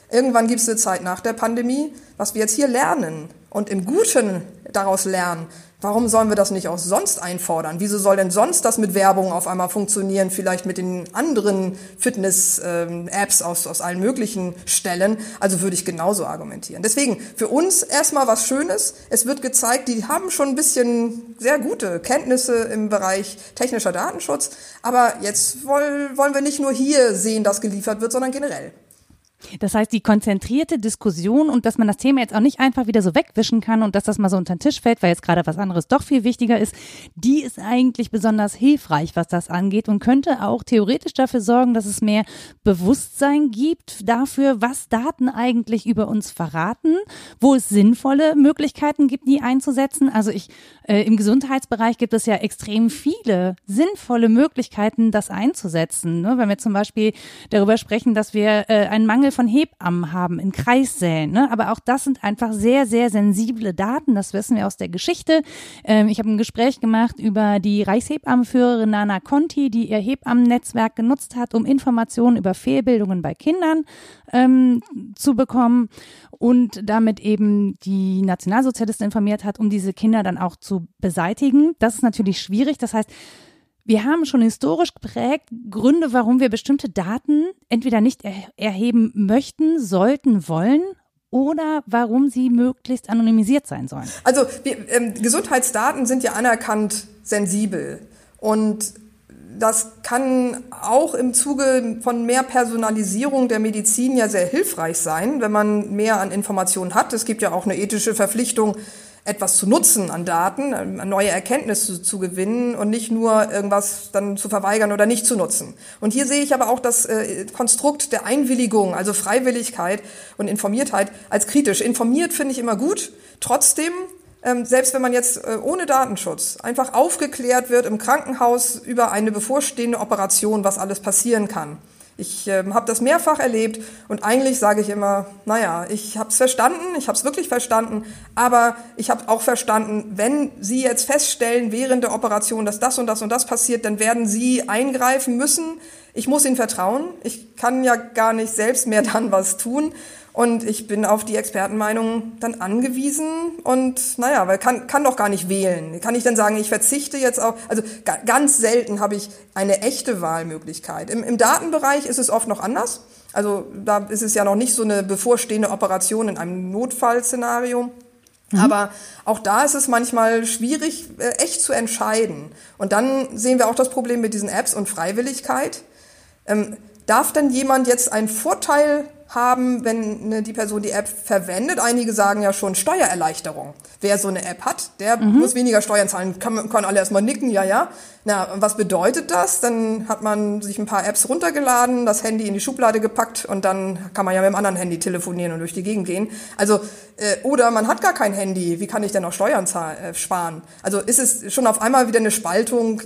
irgendwann gibt es eine Zeit nach der Pandemie, was wir jetzt hier lernen und im Guten daraus lernen, Warum sollen wir das nicht auch sonst einfordern? Wieso soll denn sonst das mit Werbung auf einmal funktionieren? Vielleicht mit den anderen Fitness-Apps aus, aus allen möglichen Stellen? Also würde ich genauso argumentieren. Deswegen für uns erstmal was Schönes. Es wird gezeigt, die haben schon ein bisschen sehr gute Kenntnisse im Bereich technischer Datenschutz. Aber jetzt wollen wir nicht nur hier sehen, dass geliefert wird, sondern generell. Das heißt, die konzentrierte Diskussion und dass man das Thema jetzt auch nicht einfach wieder so wegwischen kann und dass das mal so unter den Tisch fällt, weil jetzt gerade was anderes doch viel wichtiger ist, die ist eigentlich besonders hilfreich, was das angeht und könnte auch theoretisch dafür sorgen, dass es mehr Bewusstsein gibt dafür, was Daten eigentlich über uns verraten, wo es sinnvolle Möglichkeiten gibt, die einzusetzen. Also ich, äh, im Gesundheitsbereich gibt es ja extrem viele sinnvolle Möglichkeiten, das einzusetzen. Ne? Wenn wir zum Beispiel darüber sprechen, dass wir äh, einen Mangel Mangel von Hebammen haben in Kreissälen. Ne? Aber auch das sind einfach sehr, sehr sensible Daten. Das wissen wir aus der Geschichte. Ähm, ich habe ein Gespräch gemacht über die Reichshebammenführerin Nana Conti, die ihr Hebammennetzwerk genutzt hat, um Informationen über Fehlbildungen bei Kindern ähm, zu bekommen und damit eben die Nationalsozialisten informiert hat, um diese Kinder dann auch zu beseitigen. Das ist natürlich schwierig. Das heißt, wir haben schon historisch geprägt Gründe, warum wir bestimmte Daten entweder nicht er erheben möchten, sollten, wollen oder warum sie möglichst anonymisiert sein sollen. Also wir, ähm, Gesundheitsdaten sind ja anerkannt sensibel und das kann auch im Zuge von mehr Personalisierung der Medizin ja sehr hilfreich sein, wenn man mehr an Informationen hat. Es gibt ja auch eine ethische Verpflichtung, etwas zu nutzen an Daten, äh, neue Erkenntnisse zu gewinnen und nicht nur irgendwas dann zu verweigern oder nicht zu nutzen. Und hier sehe ich aber auch das äh, Konstrukt der Einwilligung, also Freiwilligkeit und Informiertheit als kritisch. Informiert finde ich immer gut. Trotzdem ähm, selbst wenn man jetzt äh, ohne Datenschutz einfach aufgeklärt wird im Krankenhaus über eine bevorstehende Operation, was alles passieren kann, ich äh, habe das mehrfach erlebt und eigentlich sage ich immer, naja, ich habe es verstanden, ich habe es wirklich verstanden, aber ich habe auch verstanden, wenn Sie jetzt feststellen während der Operation, dass das und das und das passiert, dann werden Sie eingreifen müssen. Ich muss Ihnen vertrauen. Ich kann ja gar nicht selbst mehr dann was tun. Und ich bin auf die Expertenmeinung dann angewiesen und naja, weil kann, kann doch gar nicht wählen. Kann ich dann sagen, ich verzichte jetzt auf, also ganz selten habe ich eine echte Wahlmöglichkeit. Im, Im Datenbereich ist es oft noch anders. Also da ist es ja noch nicht so eine bevorstehende Operation in einem Notfallszenario. Mhm. Aber auch da ist es manchmal schwierig, äh, echt zu entscheiden. Und dann sehen wir auch das Problem mit diesen Apps und Freiwilligkeit. Ähm, darf denn jemand jetzt einen Vorteil haben, wenn ne, die Person die App verwendet. Einige sagen ja schon Steuererleichterung. Wer so eine App hat, der mhm. muss weniger Steuern zahlen. Kann, kann alle erstmal nicken, ja, ja. Na, was bedeutet das? Dann hat man sich ein paar Apps runtergeladen, das Handy in die Schublade gepackt und dann kann man ja mit dem anderen Handy telefonieren und durch die Gegend gehen. Also, äh, oder man hat gar kein Handy. Wie kann ich denn noch Steuern zahlen, äh, sparen? Also ist es schon auf einmal wieder eine Spaltung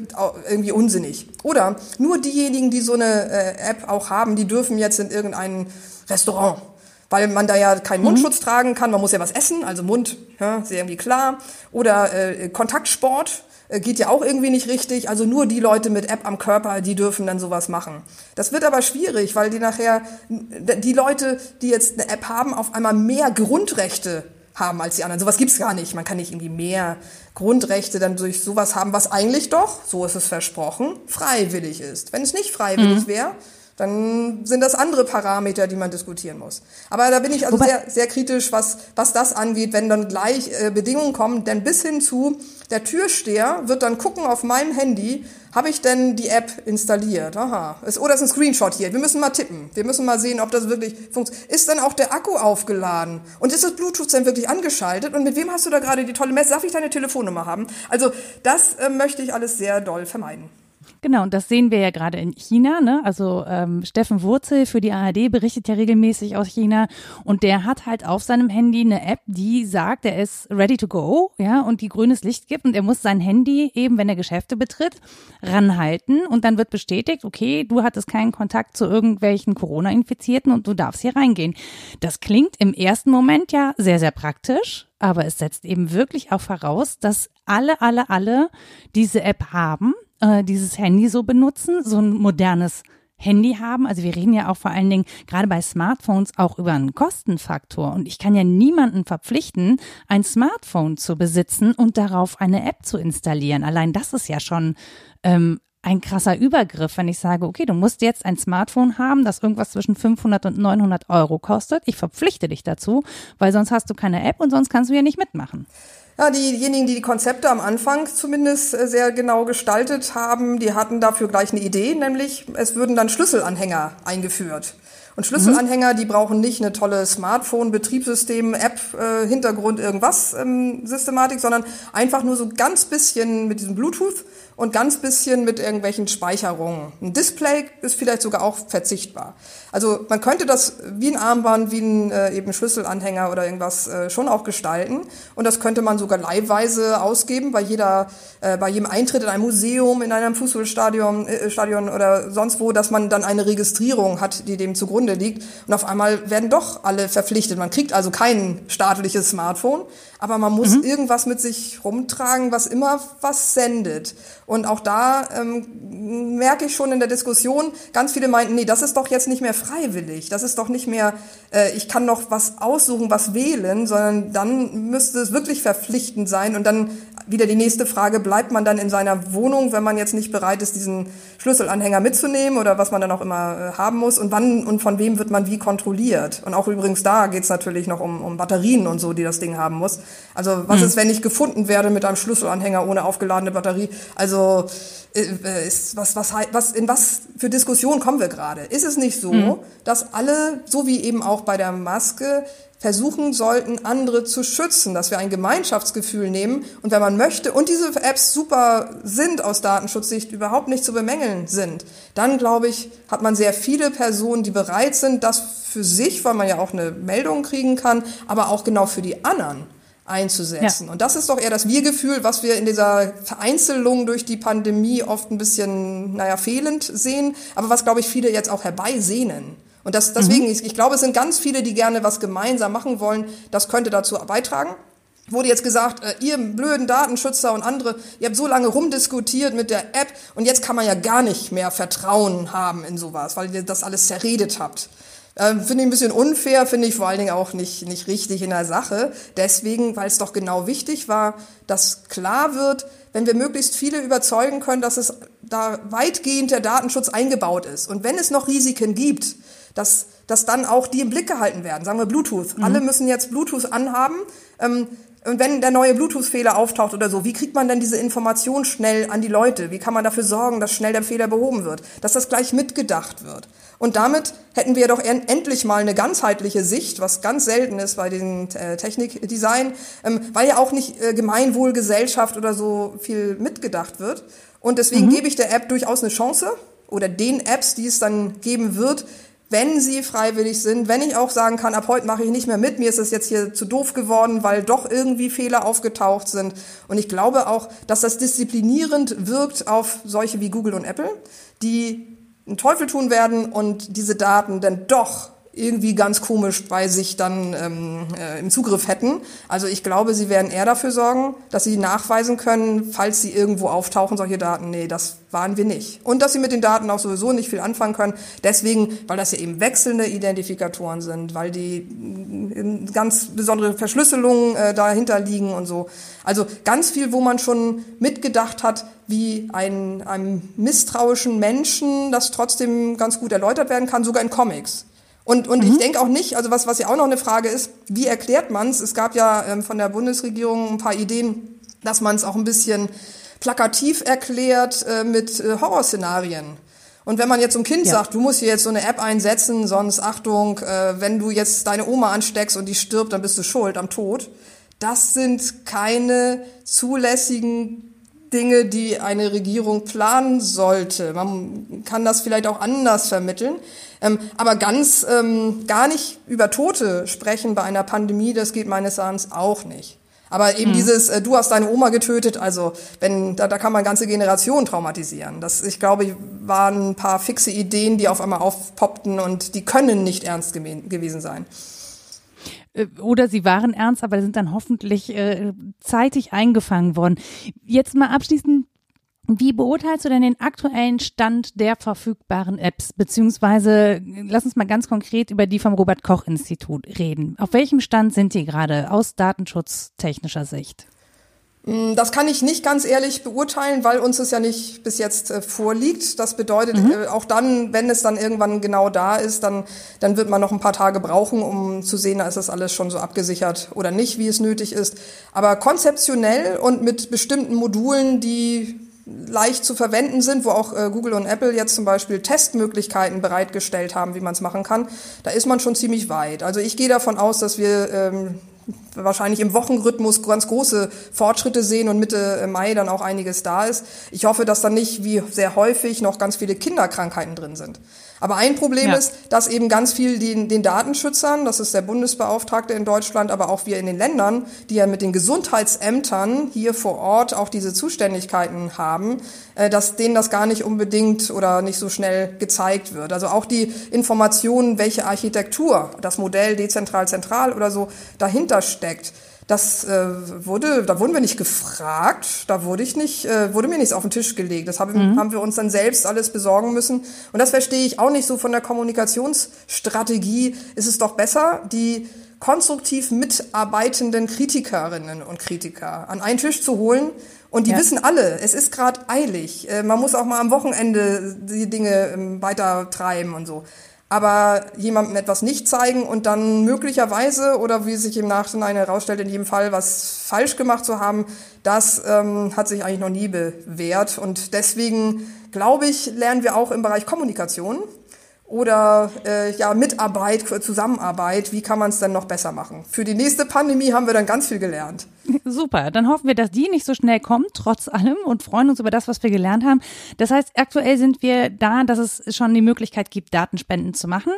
irgendwie unsinnig. Oder nur diejenigen, die so eine äh, App auch haben, die dürfen jetzt in irgendeinen Restaurant. Weil man da ja keinen mhm. Mundschutz tragen kann, man muss ja was essen, also Mund, ja, ist ja irgendwie klar. Oder äh, Kontaktsport äh, geht ja auch irgendwie nicht richtig. Also nur die Leute mit App am Körper, die dürfen dann sowas machen. Das wird aber schwierig, weil die nachher, die Leute, die jetzt eine App haben, auf einmal mehr Grundrechte haben als die anderen. Sowas gibt's gar nicht. Man kann nicht irgendwie mehr Grundrechte dann durch sowas haben, was eigentlich doch, so ist es versprochen, freiwillig ist. Wenn es nicht freiwillig mhm. wäre, dann sind das andere Parameter, die man diskutieren muss. Aber da bin ich also sehr, sehr kritisch, was, was das angeht, wenn dann gleich äh, Bedingungen kommen, denn bis hin zu der Türsteher wird dann gucken auf meinem Handy, habe ich denn die App installiert? Aha. Ist, oder ist ein Screenshot hier. Wir müssen mal tippen. Wir müssen mal sehen, ob das wirklich funktioniert. Ist dann auch der Akku aufgeladen? Und ist das Bluetooth dann wirklich angeschaltet? Und mit wem hast du da gerade die tolle Messe? Darf ich deine Telefonnummer haben? Also das äh, möchte ich alles sehr doll vermeiden. Genau, und das sehen wir ja gerade in China. Ne? Also ähm, Steffen Wurzel für die ARD berichtet ja regelmäßig aus China und der hat halt auf seinem Handy eine App, die sagt, er ist ready to go, ja, und die grünes Licht gibt und er muss sein Handy eben, wenn er Geschäfte betritt, ranhalten und dann wird bestätigt, okay, du hattest keinen Kontakt zu irgendwelchen Corona-Infizierten und du darfst hier reingehen. Das klingt im ersten Moment ja sehr, sehr praktisch, aber es setzt eben wirklich auch voraus, dass alle, alle, alle diese App haben, äh, dieses Handy so benutzen, so ein modernes Handy haben. Also wir reden ja auch vor allen Dingen gerade bei Smartphones auch über einen Kostenfaktor. Und ich kann ja niemanden verpflichten, ein Smartphone zu besitzen und darauf eine App zu installieren. Allein das ist ja schon ähm, ein krasser Übergriff, wenn ich sage, okay, du musst jetzt ein Smartphone haben, das irgendwas zwischen 500 und 900 Euro kostet. Ich verpflichte dich dazu, weil sonst hast du keine App und sonst kannst du ja nicht mitmachen. Ja, diejenigen, die die Konzepte am Anfang zumindest äh, sehr genau gestaltet haben, die hatten dafür gleich eine Idee, nämlich es würden dann Schlüsselanhänger eingeführt. Und Schlüsselanhänger, die brauchen nicht eine tolle Smartphone, Betriebssystem, App, äh, Hintergrund, irgendwas ähm, Systematik, sondern einfach nur so ganz bisschen mit diesem Bluetooth und ganz bisschen mit irgendwelchen Speicherungen. Ein Display ist vielleicht sogar auch verzichtbar. Also man könnte das wie ein Armband, wie ein äh, eben Schlüsselanhänger oder irgendwas äh, schon auch gestalten. Und das könnte man sogar leihweise ausgeben bei jeder, äh, bei jedem Eintritt in ein Museum, in einem Fußballstadion äh, Stadion oder sonst wo, dass man dann eine Registrierung hat, die dem zugrunde liegt. Und auf einmal werden doch alle verpflichtet. Man kriegt also kein staatliches Smartphone, aber man muss mhm. irgendwas mit sich rumtragen, was immer was sendet. Und auch da ähm, merke ich schon in der Diskussion, ganz viele meinten, nee, das ist doch jetzt nicht mehr freiwillig, das ist doch nicht mehr, äh, ich kann noch was aussuchen, was wählen, sondern dann müsste es wirklich verpflichtend sein. Und dann wieder die nächste Frage, bleibt man dann in seiner Wohnung, wenn man jetzt nicht bereit ist, diesen Schlüsselanhänger mitzunehmen oder was man dann auch immer äh, haben muss? Und wann und von wem wird man wie kontrolliert? Und auch übrigens da geht es natürlich noch um, um Batterien und so, die das Ding haben muss. Also was mhm. ist, wenn ich gefunden werde mit einem Schlüsselanhänger ohne aufgeladene Batterie? Also äh, ist, was, was, was, in was für Diskussionen kommen wir gerade? Ist es nicht so, mhm. dass alle, so wie eben auch bei der Maske, versuchen sollten, andere zu schützen, dass wir ein Gemeinschaftsgefühl nehmen und wenn man möchte und diese Apps super sind aus Datenschutzsicht, überhaupt nicht zu bemängeln sind, dann glaube ich, hat man sehr viele Personen, die bereit sind, das für sich, weil man ja auch eine Meldung kriegen kann, aber auch genau für die anderen einzusetzen. Ja. Und das ist doch eher das Wir-Gefühl, was wir in dieser Vereinzelung durch die Pandemie oft ein bisschen, naja, fehlend sehen, aber was, glaube ich, viele jetzt auch herbeisehnen. Und das, deswegen, mhm. ich, ich glaube, es sind ganz viele, die gerne was gemeinsam machen wollen. Das könnte dazu beitragen. Wurde jetzt gesagt, äh, ihr blöden Datenschützer und andere, ihr habt so lange rumdiskutiert mit der App und jetzt kann man ja gar nicht mehr Vertrauen haben in sowas, weil ihr das alles zerredet habt. Ähm, finde ich ein bisschen unfair, finde ich vor allen Dingen auch nicht, nicht richtig in der Sache. Deswegen, weil es doch genau wichtig war, dass klar wird, wenn wir möglichst viele überzeugen können, dass es da weitgehend der Datenschutz eingebaut ist. Und wenn es noch Risiken gibt, dass, dass dann auch die im Blick gehalten werden. Sagen wir Bluetooth. Mhm. Alle müssen jetzt Bluetooth anhaben. Ähm, Und wenn der neue Bluetooth-Fehler auftaucht oder so, wie kriegt man denn diese Information schnell an die Leute? Wie kann man dafür sorgen, dass schnell der Fehler behoben wird? Dass das gleich mitgedacht wird? Und damit hätten wir doch endlich mal eine ganzheitliche Sicht, was ganz selten ist bei den äh, Technikdesign, ähm, weil ja auch nicht äh, Gemeinwohlgesellschaft oder so viel mitgedacht wird. Und deswegen mhm. gebe ich der App durchaus eine Chance oder den Apps, die es dann geben wird, wenn sie freiwillig sind, wenn ich auch sagen kann, ab heute mache ich nicht mehr mit, mir ist es jetzt hier zu doof geworden, weil doch irgendwie Fehler aufgetaucht sind. Und ich glaube auch, dass das disziplinierend wirkt auf solche wie Google und Apple, die einen Teufel tun werden und diese Daten dann doch irgendwie ganz komisch bei sich dann ähm, äh, im Zugriff hätten. Also ich glaube, sie werden eher dafür sorgen, dass sie nachweisen können, falls sie irgendwo auftauchen, solche Daten, nee, das waren wir nicht. Und dass sie mit den Daten auch sowieso nicht viel anfangen können. Deswegen, weil das ja eben wechselnde Identifikatoren sind, weil die äh, ganz besondere Verschlüsselungen äh, dahinter liegen und so. Also ganz viel, wo man schon mitgedacht hat, wie ein, einem misstrauischen Menschen das trotzdem ganz gut erläutert werden kann, sogar in Comics. Und, und mhm. ich denke auch nicht, also was, was ja auch noch eine Frage ist, wie erklärt man es? Es gab ja ähm, von der Bundesregierung ein paar Ideen, dass man es auch ein bisschen plakativ erklärt äh, mit äh, Horrorszenarien. Und wenn man jetzt zum Kind ja. sagt, du musst hier jetzt so eine App einsetzen, sonst Achtung, äh, wenn du jetzt deine Oma ansteckst und die stirbt, dann bist du schuld am Tod. Das sind keine zulässigen Dinge, die eine Regierung planen sollte. Man kann das vielleicht auch anders vermitteln. Ähm, aber ganz ähm, gar nicht über Tote sprechen bei einer Pandemie, das geht meines Erachtens auch nicht. Aber eben mhm. dieses, äh, du hast deine Oma getötet, also wenn da, da kann man ganze Generationen traumatisieren. Das, ich glaube, waren ein paar fixe Ideen, die auf einmal aufpoppten und die können nicht ernst gewesen sein. Äh, oder sie waren ernst, aber sind dann hoffentlich äh, zeitig eingefangen worden. Jetzt mal abschließend wie beurteilst du denn den aktuellen Stand der verfügbaren Apps? Beziehungsweise, lass uns mal ganz konkret über die vom Robert Koch Institut reden. Auf welchem Stand sind die gerade aus datenschutztechnischer Sicht? Mm, das kann ich nicht ganz ehrlich beurteilen, weil uns es ja nicht bis jetzt äh, vorliegt. Das bedeutet, mhm. äh, auch dann, wenn es dann irgendwann genau da ist, dann, dann wird man noch ein paar Tage brauchen, um zu sehen, ist das alles schon so abgesichert oder nicht, wie es nötig ist. Aber konzeptionell und mit bestimmten Modulen, die leicht zu verwenden sind, wo auch äh, Google und Apple jetzt zum Beispiel Testmöglichkeiten bereitgestellt haben, wie man es machen kann, da ist man schon ziemlich weit. Also ich gehe davon aus, dass wir ähm, wahrscheinlich im Wochenrhythmus ganz große Fortschritte sehen und Mitte Mai dann auch einiges da ist. Ich hoffe, dass dann nicht wie sehr häufig noch ganz viele Kinderkrankheiten drin sind. Aber ein Problem ja. ist, dass eben ganz viel den, den Datenschützern, das ist der Bundesbeauftragte in Deutschland, aber auch wir in den Ländern, die ja mit den Gesundheitsämtern hier vor Ort auch diese Zuständigkeiten haben, äh, dass denen das gar nicht unbedingt oder nicht so schnell gezeigt wird. Also auch die Informationen, welche Architektur, das Modell dezentral, zentral oder so dahinter steckt, das äh, wurde, da wurden wir nicht gefragt, da wurde ich nicht, äh, wurde mir nichts auf den Tisch gelegt. Das haben, mhm. haben wir uns dann selbst alles besorgen müssen. Und das verstehe ich auch nicht so von der Kommunikationsstrategie. Ist es doch besser, die konstruktiv mitarbeitenden Kritikerinnen und Kritiker an einen Tisch zu holen. Und die ja. wissen alle, es ist gerade eilig. Äh, man muss auch mal am Wochenende die Dinge ähm, weiter treiben und so aber jemandem etwas nicht zeigen und dann möglicherweise oder wie sich im Nachhinein herausstellt, in jedem Fall was falsch gemacht zu haben, das ähm, hat sich eigentlich noch nie bewährt. Und deswegen glaube ich, lernen wir auch im Bereich Kommunikation oder äh, ja Mitarbeit, Zusammenarbeit, wie kann man es denn noch besser machen? Für die nächste Pandemie haben wir dann ganz viel gelernt. Super, dann hoffen wir, dass die nicht so schnell kommt, trotz allem, und freuen uns über das, was wir gelernt haben. Das heißt, aktuell sind wir da, dass es schon die Möglichkeit gibt, Datenspenden zu machen.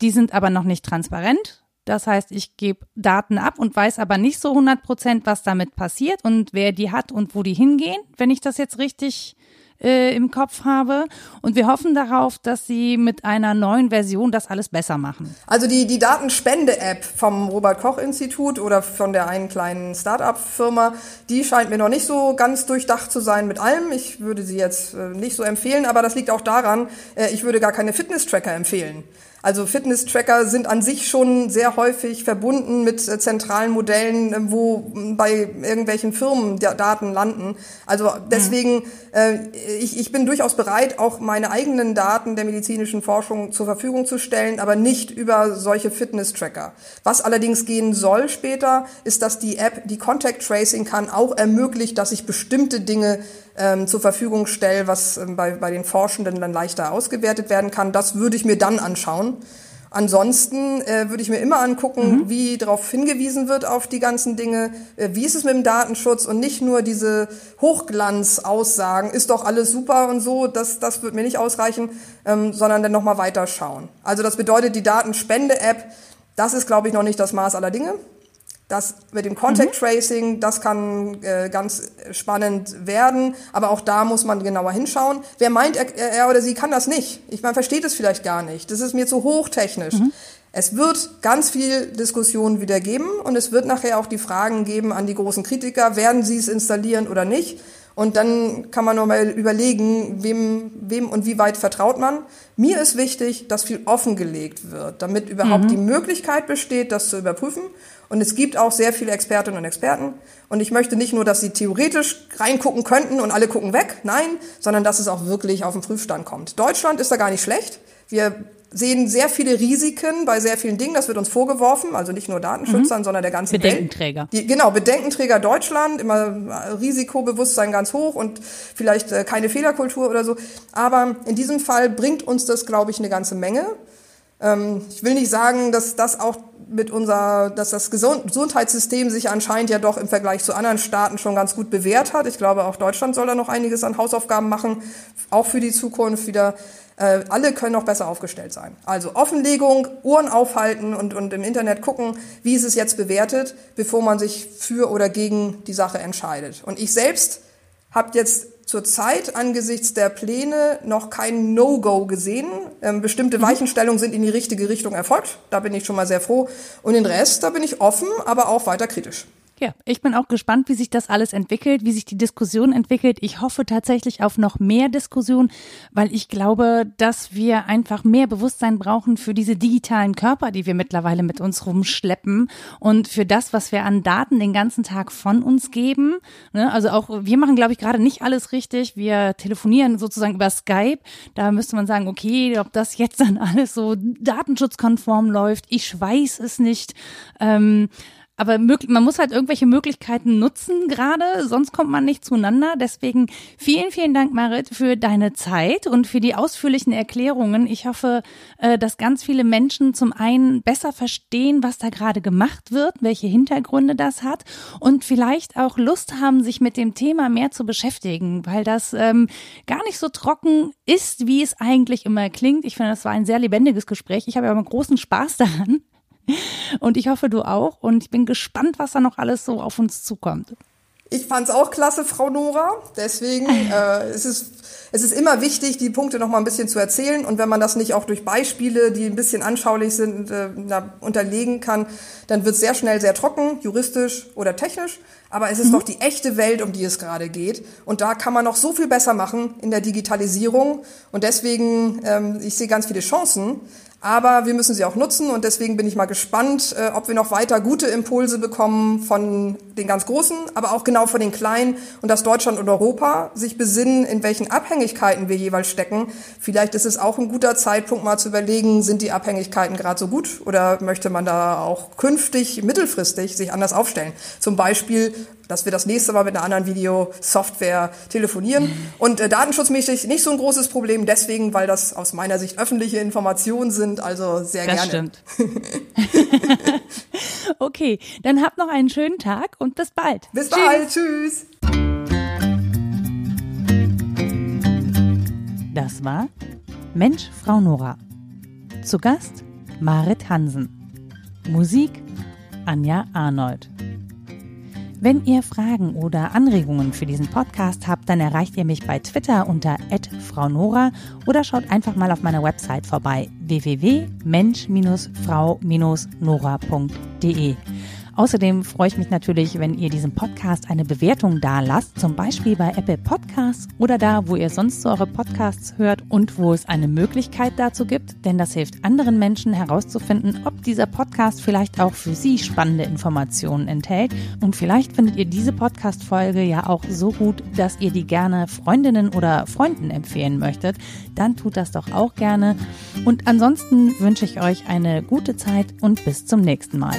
Die sind aber noch nicht transparent. Das heißt, ich gebe Daten ab und weiß aber nicht so 100 Prozent, was damit passiert und wer die hat und wo die hingehen, wenn ich das jetzt richtig äh, im Kopf habe. Und wir hoffen darauf, dass sie mit einer neuen Version das alles besser machen. Also die, die Datenspende-App vom Robert-Koch-Institut oder von der einen kleinen Start-up-Firma, die scheint mir noch nicht so ganz durchdacht zu sein mit allem. Ich würde sie jetzt äh, nicht so empfehlen, aber das liegt auch daran, äh, ich würde gar keine Fitness-Tracker empfehlen. Also Fitness-Tracker sind an sich schon sehr häufig verbunden mit äh, zentralen Modellen, äh, wo bei irgendwelchen Firmen Daten landen. Also deswegen, mhm. äh, ich, ich bin durchaus bereit, auch meine eigenen Daten der medizinischen Forschung zur Verfügung zu stellen, aber nicht über solche Fitness-Tracker. Was allerdings gehen soll später, ist, dass die App, die Contact Tracing kann, auch ermöglicht, dass ich bestimmte Dinge ähm, zur Verfügung stelle, was ähm, bei, bei den Forschenden dann leichter ausgewertet werden kann. Das würde ich mir dann anschauen. Ansonsten äh, würde ich mir immer angucken, mhm. wie darauf hingewiesen wird auf die ganzen Dinge, äh, wie ist es mit dem Datenschutz und nicht nur diese Hochglanz-Aussagen, ist doch alles super und so, das, das wird mir nicht ausreichen, ähm, sondern dann nochmal weiterschauen. Also das bedeutet, die Datenspende-App, das ist, glaube ich, noch nicht das Maß aller Dinge. Das mit dem Contact mhm. Tracing, das kann äh, ganz spannend werden, aber auch da muss man genauer hinschauen. Wer meint, er, er oder sie kann das nicht? Ich meine, versteht es vielleicht gar nicht. Das ist mir zu hochtechnisch. Mhm. Es wird ganz viel Diskussion wieder geben und es wird nachher auch die Fragen geben an die großen Kritiker, werden sie es installieren oder nicht? Und dann kann man nochmal überlegen, wem, wem und wie weit vertraut man. Mir ist wichtig, dass viel offengelegt wird, damit überhaupt mhm. die Möglichkeit besteht, das zu überprüfen. Und es gibt auch sehr viele Expertinnen und Experten. Und ich möchte nicht nur, dass sie theoretisch reingucken könnten und alle gucken weg, nein, sondern dass es auch wirklich auf den Prüfstand kommt. Deutschland ist da gar nicht schlecht. Wir sehen sehr viele Risiken bei sehr vielen Dingen. Das wird uns vorgeworfen, also nicht nur Datenschützern, mhm. sondern der ganzen Bedenkenträger. Welt. Die, genau, Bedenkenträger Deutschland, immer Risikobewusstsein ganz hoch und vielleicht äh, keine Fehlerkultur oder so. Aber in diesem Fall bringt uns das, glaube ich, eine ganze Menge. Ähm, ich will nicht sagen, dass das auch mit unser, dass das Gesundheitssystem sich anscheinend ja doch im Vergleich zu anderen Staaten schon ganz gut bewährt hat. Ich glaube, auch Deutschland soll da noch einiges an Hausaufgaben machen, auch für die Zukunft wieder. Äh, alle können noch besser aufgestellt sein. Also Offenlegung, Uhren aufhalten und, und im Internet gucken, wie ist es jetzt bewertet, bevor man sich für oder gegen die Sache entscheidet. Und ich selbst habe jetzt zurzeit angesichts der Pläne noch kein No-Go gesehen. Ähm, bestimmte mhm. Weichenstellungen sind in die richtige Richtung erfolgt. Da bin ich schon mal sehr froh. Und den Rest, da bin ich offen, aber auch weiter kritisch. Ja, ich bin auch gespannt, wie sich das alles entwickelt, wie sich die Diskussion entwickelt. Ich hoffe tatsächlich auf noch mehr Diskussion, weil ich glaube, dass wir einfach mehr Bewusstsein brauchen für diese digitalen Körper, die wir mittlerweile mit uns rumschleppen und für das, was wir an Daten den ganzen Tag von uns geben. Ne, also auch wir machen, glaube ich, gerade nicht alles richtig. Wir telefonieren sozusagen über Skype. Da müsste man sagen, okay, ob das jetzt dann alles so datenschutzkonform läuft, ich weiß es nicht. Ähm, aber man muss halt irgendwelche Möglichkeiten nutzen gerade, sonst kommt man nicht zueinander. Deswegen vielen, vielen Dank, Marit, für deine Zeit und für die ausführlichen Erklärungen. Ich hoffe, äh, dass ganz viele Menschen zum einen besser verstehen, was da gerade gemacht wird, welche Hintergründe das hat und vielleicht auch Lust haben, sich mit dem Thema mehr zu beschäftigen, weil das ähm, gar nicht so trocken ist, wie es eigentlich immer klingt. Ich finde, das war ein sehr lebendiges Gespräch. Ich habe aber großen Spaß daran. Und ich hoffe, du auch. Und ich bin gespannt, was da noch alles so auf uns zukommt. Ich fand es auch klasse, Frau Nora. Deswegen äh, es ist es ist immer wichtig, die Punkte noch mal ein bisschen zu erzählen. Und wenn man das nicht auch durch Beispiele, die ein bisschen anschaulich sind, äh, unterlegen kann, dann wird es sehr schnell sehr trocken, juristisch oder technisch. Aber es ist mhm. doch die echte Welt, um die es gerade geht. Und da kann man noch so viel besser machen in der Digitalisierung. Und deswegen, ähm, ich sehe ganz viele Chancen. Aber wir müssen sie auch nutzen und deswegen bin ich mal gespannt, äh, ob wir noch weiter gute Impulse bekommen von den ganz Großen, aber auch genau von den Kleinen und dass Deutschland und Europa sich besinnen, in welchen Abhängigkeiten wir jeweils stecken. Vielleicht ist es auch ein guter Zeitpunkt, mal zu überlegen, sind die Abhängigkeiten gerade so gut oder möchte man da auch künftig, mittelfristig sich anders aufstellen? Zum Beispiel dass wir das nächste Mal mit einer anderen Videosoftware telefonieren. Und äh, datenschutzmäßig nicht so ein großes Problem, deswegen, weil das aus meiner Sicht öffentliche Informationen sind, also sehr das gerne. Stimmt. okay, dann habt noch einen schönen Tag und bis bald. Bis tschüss. bald, tschüss. Das war Mensch, Frau Nora. Zu Gast Marit Hansen. Musik Anja Arnold. Wenn ihr Fragen oder Anregungen für diesen Podcast habt, dann erreicht ihr mich bei Twitter unter @fraunora oder schaut einfach mal auf meiner Website vorbei www.mensch-frau-nora.de. Außerdem freue ich mich natürlich, wenn ihr diesem Podcast eine Bewertung da lasst, zum Beispiel bei Apple Podcasts oder da, wo ihr sonst so eure Podcasts hört und wo es eine Möglichkeit dazu gibt, denn das hilft anderen Menschen herauszufinden, ob dieser Podcast vielleicht auch für sie spannende Informationen enthält und vielleicht findet ihr diese Podcast-Folge ja auch so gut, dass ihr die gerne Freundinnen oder Freunden empfehlen möchtet, dann tut das doch auch gerne. Und ansonsten wünsche ich euch eine gute Zeit und bis zum nächsten Mal.